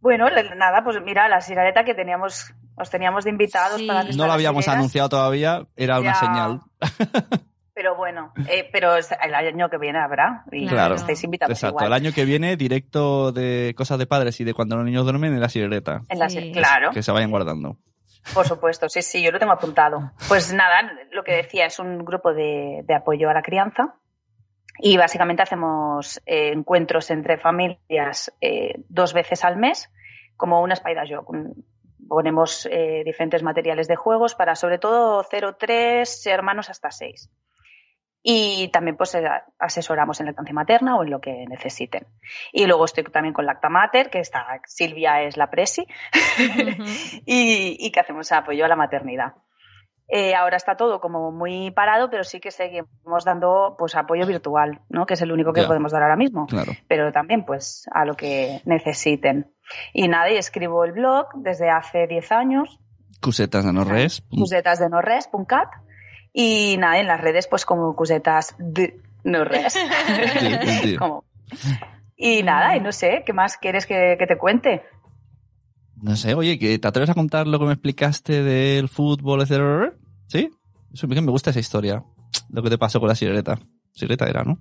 Bueno, le- nada, pues mira, la sirareta que teníamos, os teníamos de invitados Sí. para que No lo habíamos anunciado todavía, era una Ya. señal. Pero bueno, eh, pero el año que viene habrá. Y Claro. estáis invitados Exacto, igual. el año que viene, directo de cosas de padres y de cuando los niños duermen en la sirereta. En la Sí. Claro. Que se vayan guardando. Por supuesto, sí, sí, yo lo tengo apuntado. Pues nada, lo que decía es un grupo de, de apoyo a la crianza y básicamente hacemos eh, encuentros entre familias eh, dos veces al mes, como una Spider Joke. Ponemos eh, diferentes materiales de juegos para sobre todo 0, 3 hermanos hasta 6. Y también pues eh, asesoramos en lactancia materna o en lo que necesiten. Y luego estoy también con Lactamater, que está Silvia es la presi, y, y que hacemos apoyo a la maternidad. Eh, ahora está todo como muy parado, pero sí que seguimos dando pues apoyo virtual, ¿no? Que es el único que Ya. podemos dar ahora mismo. Claro. Pero también pues a lo que necesiten. Y nada, y escribo el blog desde hace 10 años, Cusetas de Norres. cusetas de norres.cat y nada, en las redes pues como cusetas de norres. Sí, sí. Como- Y nada, y no sé, ¿qué más quieres que, que te cuente? No sé, oye, ¿que ¿te atreves a contar lo que me explicaste del fútbol, etcétera? ¿Sí? Eso, me gusta esa historia. Lo que te pasó con la sirenita. Sirenita era, ¿no?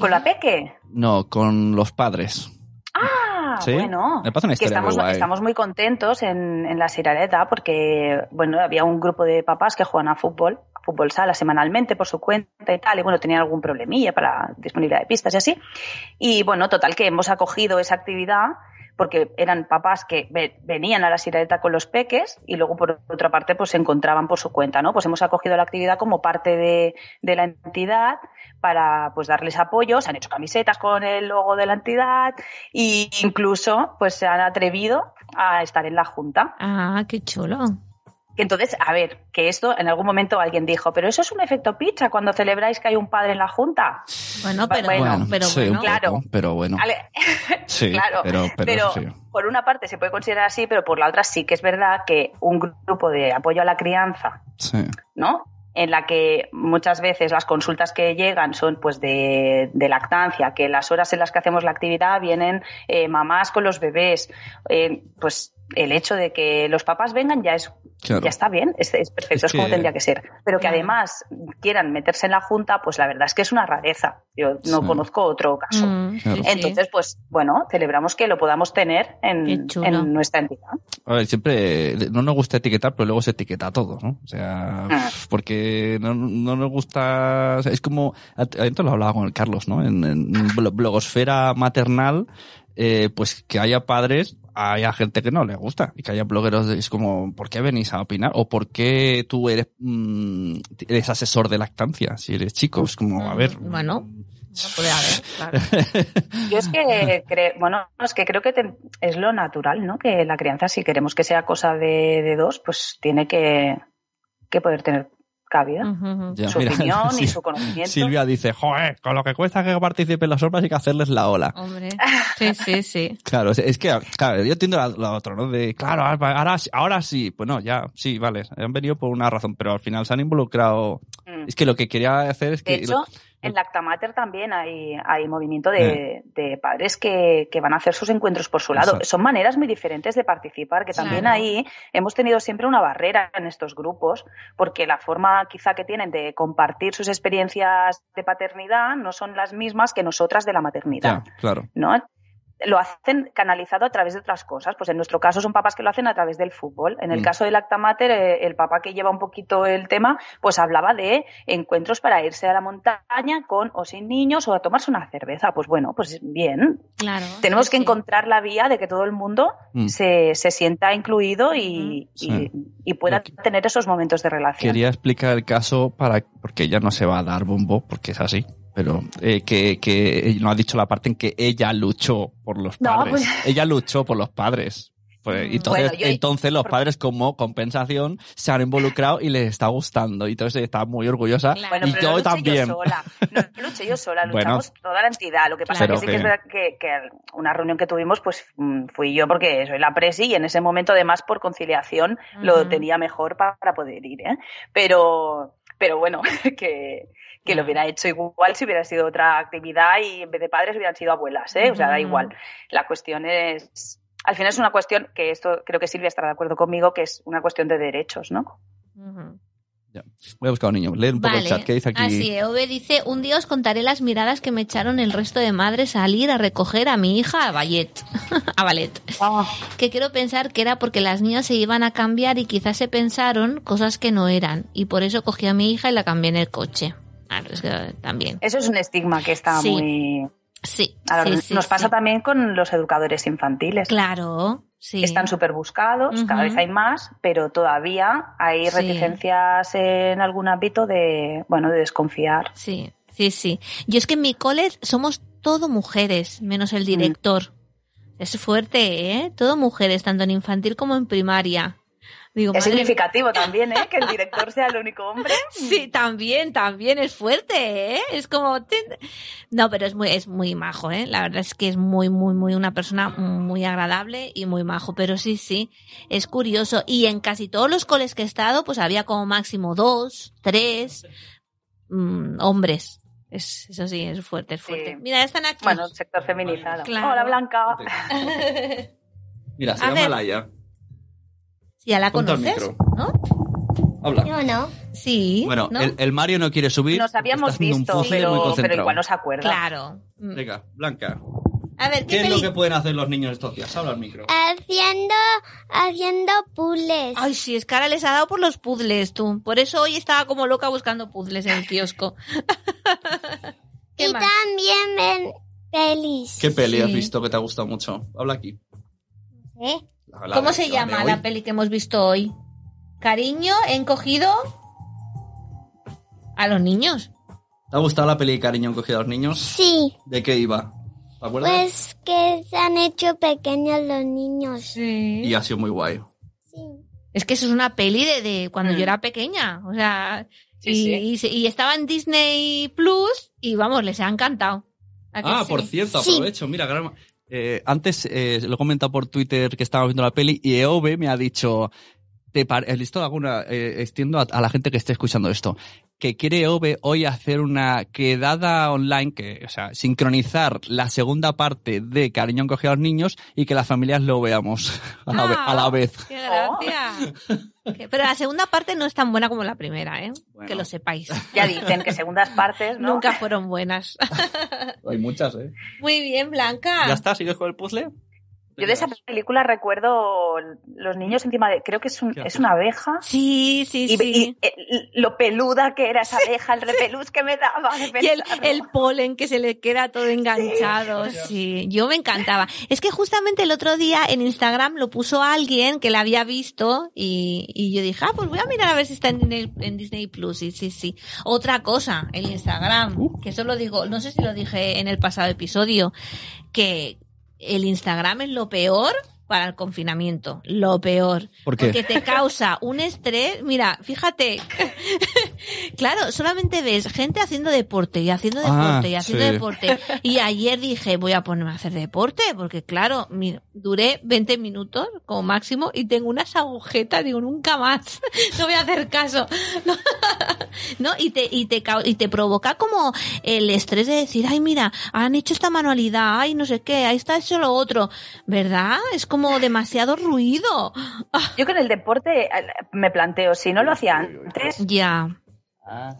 ¿Con la peque? No, con los padres. Ah, ¿Sí? bueno. Me parece una que historia estamos, muy guay. estamos muy contentos en, en la Sirareta porque, bueno, había un grupo de papás que juegan a fútbol, fútbol sala semanalmente por su cuenta y tal, y bueno, tenían algún problemilla para disponibilidad de pistas y así. Y bueno, total que hemos acogido esa actividad porque eran papás que ve- venían a la Sirareta con los peques y luego por otra parte pues se encontraban por su cuenta, ¿no? Pues hemos acogido la actividad como parte de, de la entidad para pues darles apoyo, se han hecho camisetas con el logo de la entidad e incluso pues se han atrevido a estar en la junta. Ah, qué chulo. Entonces, a ver, que esto en algún momento alguien dijo, pero eso es un efecto pizza cuando celebráis que hay un padre en la junta. Bueno, pero Bueno, bueno, pero sí, un bueno. poco, Claro. pero bueno. Sí, claro, pero, pero, pero sí. por una parte se puede considerar así, pero por la otra sí que es verdad que un grupo de apoyo a la crianza Sí. ¿no? En la que muchas veces las consultas que llegan son pues de, de lactancia, que las horas en las que hacemos la actividad vienen eh, mamás con los bebés, eh, pues el hecho de que los papás vengan ya es Claro. ya está bien, es, es perfecto, Es es, como que- tendría que ser. Pero que además quieran meterse en la junta, pues la verdad es que es una rareza. Yo no Sí. conozco otro caso. Mm, Claro. sí, sí. Entonces, pues bueno, celebramos que lo podamos tener en, en nuestra entidad. A ver, siempre no nos gusta etiquetar, pero luego se etiqueta todo, ¿no? O sea, Ah. porque no, no nos gusta. o sea, es como. Antes lo hablaba con el Carlos, ¿no? En, en blo- blogosfera maternal, eh, pues que haya padres, haya gente que no le gusta. Y que haya blogueros, es como, ¿por qué venís a opinar? ¿O por qué tú eres, mm, eres asesor de lactancia? Si eres chico, es como, a ver. Mm, Bueno, no puede haber, claro. Yo es que creo, bueno, es que creo que te- es lo natural, ¿no? Que la crianza, si queremos que sea cosa de, de dos, pues tiene que, que poder tener cabida. Ya, su mira, opinión sí. y su conocimiento. Silvia dice, joder, con lo que cuesta que participen los hombres hay que hacerles la ola. Hombre, sí, sí, sí. Claro, es- que, claro, yo entiendo la- lo otro, ¿no? De, claro, ahora, sí- ahora sí, pues no, ya, sí, vale, han venido por una razón, pero al final se han involucrado. Mm. Es que lo que quería hacer es que. De hecho, en Lactamater también hay, hay movimiento de, de padres que, que van a hacer sus encuentros por su lado. Exacto. Son maneras muy diferentes de participar, que también Claro. ahí hemos tenido siempre una barrera en estos grupos, porque la forma quizá que tienen de compartir sus experiencias de paternidad no son las mismas que nosotras de la maternidad. ya, claro. ¿no? Lo hacen canalizado a través de otras cosas. Pues en nuestro caso son papás que lo hacen a través del fútbol. En el Mm. caso del Actamater, eh, el papá que lleva un poquito el tema, pues hablaba de encuentros para irse a la montaña con o sin niños o a tomarse una cerveza. Pues bueno, pues bien. Claro. Tenemos sí, que sí. encontrar la vía de que todo el mundo Mm. se, se sienta incluido y, Sí. y, y pueda que- tener esos momentos de relación. Quería explicar el caso para, porque ella no se va a dar bombo, porque es así, pero eh, que, que no ha dicho la parte en que ella luchó por los No, padres. pues- Ella luchó por los padres. Pues, Mm. entonces, Bueno, yo- entonces los padres como compensación se han involucrado y les está gustando. Y entonces está muy orgullosa. Claro. Bueno, y pero yo no también. yo sola. No luché yo sola, Bueno. luchamos toda la entidad. Lo que pasa Claro es que sí que que- es verdad que, que una reunión que tuvimos, pues mm, fui yo porque soy la presi y en ese momento, además, por conciliación, lo Ujú. tenía mejor pa- para poder ir. ¿eh? Pero, pero bueno, que, que lo hubiera hecho igual si hubiera sido otra actividad y en vez de padres hubieran sido abuelas. ¿eh? O sea, da Ujú. igual. La cuestión es. Al final es una cuestión que esto creo que Silvia estará de acuerdo conmigo, que es una cuestión de derechos, ¿no? Ya. Voy a buscar a un niño. Lee un poco el chat. ¿Qué dice aquí? Así, Ove dice, un día os contaré las miradas que me echaron el resto de madres al ir a recoger a mi hija a Ballet. a Ballet. Que quiero pensar que era porque las niñas se iban a cambiar y quizás se pensaron cosas que no eran. Y por eso cogí a mi hija y la cambié en el coche. Claro, es que también. Eso es un estigma que está Sí. muy. Sí, Ahora, sí, sí, nos pasa también con los educadores infantiles. Claro, sí. Están súper buscados, cada vez hay más, pero todavía hay reticencias en algún ámbito de, bueno, de desconfiar. Sí, sí, sí. Yo es que en mi cole somos todo mujeres, menos el director. Es fuerte, ¿eh? Todo mujeres, tanto en infantil como en primaria. Digo, Es madre significativo también, ¿eh? Que el director sea el único hombre. Sí, también, también es fuerte, ¿eh? Es como... No, pero es muy, es muy majo, ¿eh? La verdad es que es muy, muy, muy una persona muy agradable y muy majo. Pero sí, sí, es curioso. Y en casi todos los coles que he estado, pues había como máximo dos, tres mm, hombres. Es, eso sí, es fuerte, es Sí. fuerte. Mira, están aquí. Bueno, el sector feminizado. Claro. Hola, Blanca. Mira, se A llama ver. Laia. Ya la Ponte conoces. ¿no? Habla. Yo no. Sí. Bueno, ¿no? el, el Mario no quiere subir. Nos habíamos visto, pero, igual no se acuerda. Claro. Mm. Venga, Blanca. A ver, ¿qué, ¿Qué es lo que pueden hacer los niños estos días? Habla al micro. Haciendo, haciendo puzzles. Ay, sí, es que ahora les ha dado por los puzzles, tú. Por eso hoy estaba como loca buscando puzzles en el kiosco. ¿Qué y más? también ven pelis. ¿Qué peli Sí. has visto que te ha gustado mucho? Habla aquí. ¿Eh? La- ¿Cómo de- se la llama la peli que hemos visto hoy? Cariño, he encogido a los niños. ¿Te ha gustado la peli de Cariño encogido a los niños? Sí. ¿De qué iba? ¿Te acuerdas? Pues que se han hecho pequeños los niños. Sí. Y ha sido muy guay. Sí. Es que eso es una peli de, de cuando Mm. yo era pequeña. O sea, Sí, y, sí. y estaba en Disney Plus y vamos, les ha encantado. ¿A que Ah, sí? por cierto, Sí. aprovecho. Mira, gran- eh, antes eh, lo he comentado por Twitter que estábamos viendo la peli y EOB me ha dicho, te listo alguna, eh, extiendo a, a la gente que esté escuchando esto, que quiere EOB hoy hacer una quedada online, que, o sea, sincronizar la segunda parte de Cariño encogido a los niños y que las familias lo veamos a la, ve- a la Ah, vez. ¡Qué gracia! Que- Pero la segunda parte no es tan buena como la primera, ¿eh? Bueno. Que lo sepáis. Ya dicen que segundas partes, ¿no? Nunca fueron buenas. Hay muchas, ¿eh? Muy bien, Blanca. ¿Ya está? ¿Sigues con el puzzle? Yo de esa película recuerdo los niños encima de, creo que es, un- ¿Qué es una abeja. Sí, sí, Y, sí. y, eh, lo peluda que era esa abeja, el repelús que me daba de Y el, polen que se le queda todo enganchado, sí. Yo me encantaba. Es que justamente el otro día en Instagram lo puso alguien que la había visto y, y yo dije, ah, pues voy a mirar a ver si está en Disney, en Disney Plus. Sí, sí, sí. Otra cosa, el Instagram, que eso lo digo, no sé si lo dije en el pasado episodio, que el Instagram es lo peor para el confinamiento, lo peor. ¿Por qué? Porque te causa un estrés. Mira, fíjate. claro, solamente ves gente haciendo deporte y haciendo Ah, deporte y haciendo sí. deporte. Y ayer dije, voy a ponerme a hacer deporte, porque claro, mira, duré 20 minutos como máximo y tengo unas agujetas, digo, nunca más. no voy a hacer caso. ¿No? Y te, y te, y te provoca como el estrés de decir, ay, mira, han hecho esta manualidad, ay, no sé qué, ahí está hecho lo otro. ¿Verdad? Es como demasiado ruido. Yo con el deporte eh, me planteo, si no lo hacía antes, Ya,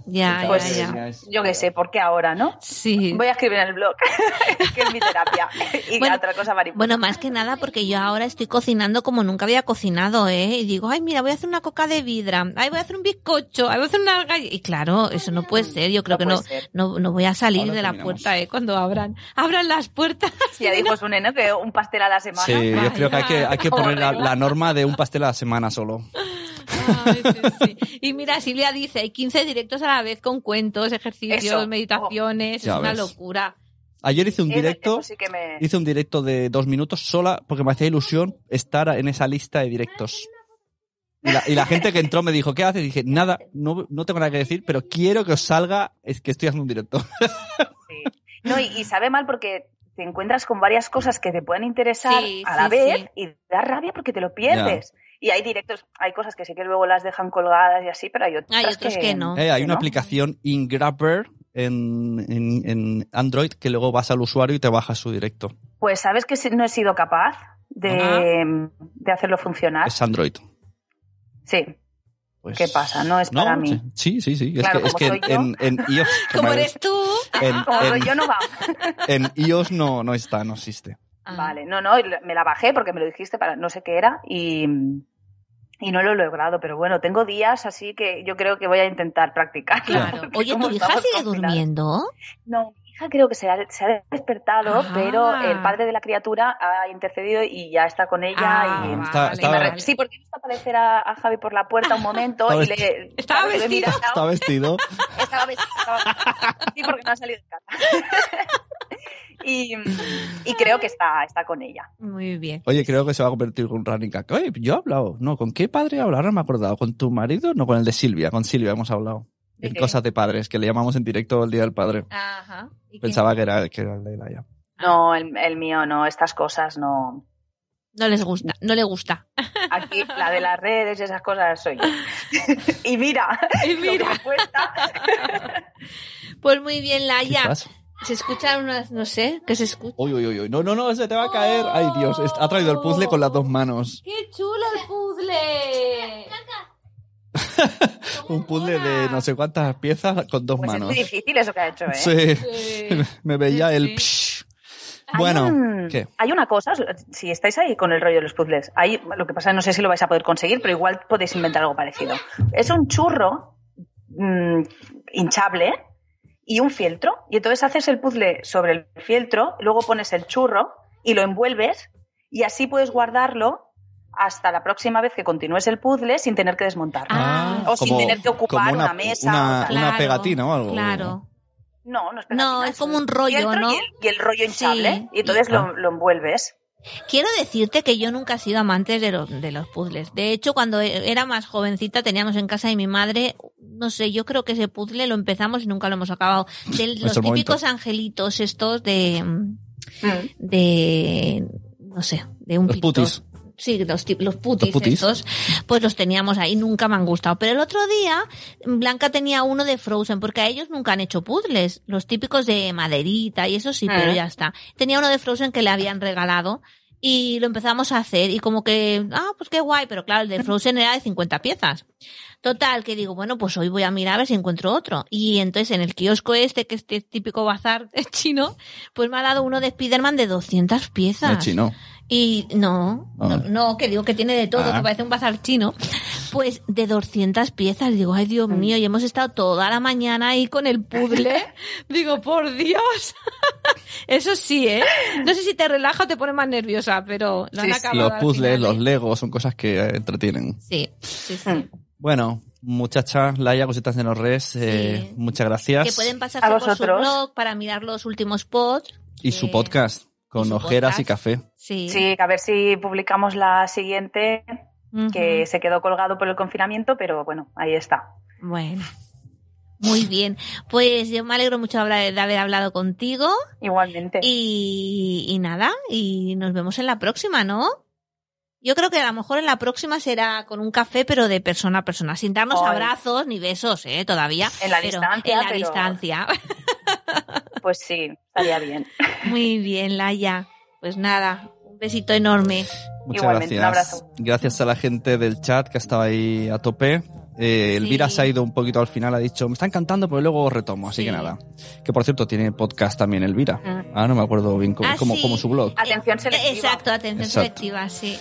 ya, Pues- ya, ya. yo qué sé, ¿por qué ahora, no? Sí. Voy a escribir en el blog, que es mi terapia. Y Bueno, otra cosa mariposa. Bueno, más que nada porque yo ahora estoy cocinando como nunca había cocinado, ¿eh? Y digo, ay, mira, voy a hacer una coca de vidra, ay, voy a hacer un bizcocho, ay, voy a hacer una galleta. Y claro, eso no puede ser, yo creo No que no, ser. no, no voy a salir Ahora de la terminamos. puerta, ¿eh? Cuando abran, abran las puertas. ya dijo Sune, ¿no? Que un pastel a la semana. Sí, yo creo que hay que, hay que poner la, la norma de un pastel a la semana solo. Sí. Y mira, Silvia dice, hay 15 directos a la vez con cuentos, ejercicios, Eso. meditaciones, Ya es una ves. locura. Ayer hice un directo, eso sí que me... hice un directo de dos minutos sola porque me hacía ilusión estar en esa lista de directos. Y la, y la gente que entró me dijo, ¿qué haces? Y dije, nada, no, no tengo nada que decir, pero quiero que os salga, es que estoy haciendo un directo. Sí. No, y, y sabe mal porque te encuentras con varias cosas que te pueden interesar Sí, a la sí, vez sí. y da rabia porque te lo pierdes. Y hay directos, hay cosas que sí que luego las dejan colgadas y así, pero hay otras Hay otros que no. Eh, hay que una no. aplicación InGrabber en, en, en Android que luego vas al usuario y te bajas su directo. Pues sabes que no he sido capaz de, de hacerlo funcionar. Es Android. Sí, Pues- ¿qué pasa? No es para mí. Sí, sí, sí. Es Claro, que, es como que soy yo. en, en iOS, Como eres tú. en, Como en- yo no va. en iOS no, no está, no existe. Ah. Vale, no, no, me la bajé porque me lo dijiste para no sé qué era y, y no lo he logrado, pero bueno, tengo días así que yo creo que voy a intentar practicar. Claro. Oye, ¿tu hija sigue durmiendo? No, mi hija creo que se ha, se ha despertado, Ah. pero el padre de la criatura ha intercedido y ya está con ella. Ah, y, Está- y estaba- me re- vale. Sí, porque he visto aparecer a, a Javi por la puerta un momento Estaba y le... ¿Estaba vestido? Está vestido. estaba vestido, estaba- Sí, porque no ha salido de casa. Y, y creo que está, está con ella. Muy bien. Oye, creo que se va a convertir en un running gag. Oye, yo he hablado. No, ¿con qué padre he hablado? Ahora me he acordado. ¿Con tu marido? No, con el de Silvia. Con Silvia hemos hablado. ¿De En qué? cosas de padres, que le llamamos en directo el Día del Padre. Ajá. Pensaba que era, que era el de Laia. No, el, el mío no, estas cosas no. No les gusta, no le gusta. Aquí la de las redes y esas cosas soy yo. y mira, Y lo que mira. me cuesta. Pues muy bien, ¿Qué Laia. Se escuchan unas, no sé, ¿qué se escucha? Uy, uy, uy, uy. No, no, no, se te va a caer. Ay, Dios. est- Ha traído el puzzle con las dos manos. ¡Qué chulo el puzzle! Un puzzle de no sé cuántas piezas con dos Pues es manos. muy difícil eso que ha hecho, ¿eh? Sí. Sí. Me veía Sí, el psh. Hay Bueno, un- ¿qué? Hay una cosa, si estáis ahí con el rollo de los puzzles, hay, lo que pasa no sé si lo vais a poder conseguir, pero igual podéis inventar algo parecido. Es un churro mm, hinchable y un fieltro, y entonces haces el puzzle sobre el fieltro, luego pones el churro y lo envuelves, y así puedes guardarlo hasta la próxima vez que continúes el puzzle sin tener que desmontarlo. Ah, o sin tener que ocupar una, mesa. Una, o tal. una Claro, pegatina o algo. Claro. No, no es No, como un rollo, ¿no? Y el, y el rollo hinchable, Sí. y entonces Ah. lo, lo envuelves. Quiero decirte que yo nunca he sido amante de los, de los puzzles. De hecho, cuando e- era más jovencita teníamos en casa de mi madre, no sé, yo creo que ese puzzle lo empezamos y nunca lo hemos acabado. De los momento. típicos angelitos estos de, Mm. de, no sé, de un Los pintor. putis. Sí, los, putis, Los putis. estos, pues los teníamos ahí, nunca me han gustado. Pero el otro día, Blanca tenía uno de Frozen, porque a ellos nunca han hecho puzzles, los típicos de maderita y eso sí, pero Ah. ya está. Tenía uno de Frozen que le habían regalado y lo empezamos a hacer y como que, ah, pues qué guay, pero claro, el de Frozen era de 50 piezas. Total, que digo, bueno, pues hoy voy a mirar a ver si encuentro otro. Y entonces en el kiosco este, que es este típico bazar chino, pues me ha dado uno de Spiderman de 200 piezas. No es chino. Y no, Ah. no, no, que digo que tiene de todo, Ah. que parece un bazar chino. Pues de 200 piezas, digo, ay Dios mío, y hemos estado toda la mañana ahí con el puzzle. digo, por Dios. Eso sí, ¿eh? No sé si te relaja o te pone más nerviosa, pero lo han Sí, sí. acabado Los puzzles, final, los legos, son cosas que eh, entretienen. Sí, sí, sí. Mm. Bueno, muchachas, Laia, cositas de los res, eh, Sí. muchas gracias. Que pueden pasarse A por su vosotros. blog para mirar los últimos pods. Y su podcast, con ojeras y café. Sí. Sí, a ver si publicamos la siguiente, que se quedó colgado por el confinamiento, pero bueno, ahí está. Bueno. Muy bien. Pues yo me alegro mucho de haber hablado contigo. Igualmente. Y, y nada, y nos vemos en la próxima, ¿no? Yo creo que a lo mejor en la próxima será con un café, pero de persona a persona, sin darnos abrazos ni besos, ¿eh? Todavía. En la pero distancia, En la pero- distancia. Pues sí, estaría bien. Muy bien, Laia. Pues nada, un besito enorme. Muchas Igualmente, un gracias. abrazo. Gracias a la gente del chat que estaba ahí a tope. Eh, Elvira Sí. se ha ido un poquito al final, ha dicho, me está encantando, pero luego retomo, así Sí. que nada. Que por cierto, tiene podcast también Elvira. Mm. Ah, no me acuerdo bien cómo, Ah, como, sí. como su blog. Atención selectiva. Exacto, atención Exacto. selectiva, sí.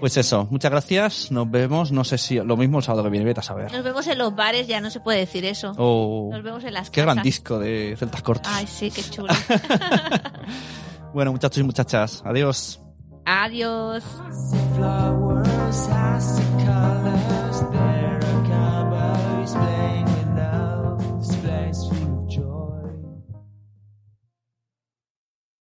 Pues eso, muchas gracias, nos vemos, no sé si lo mismo el sábado que viene, vete a saber. Nos vemos en los bares, ya no se puede decir eso. Oh, Nos vemos en las qué casas. gran disco de Celtas Cortos. Ay, sí, qué chulo. Bueno, muchachos y muchachas, adiós. Adiós.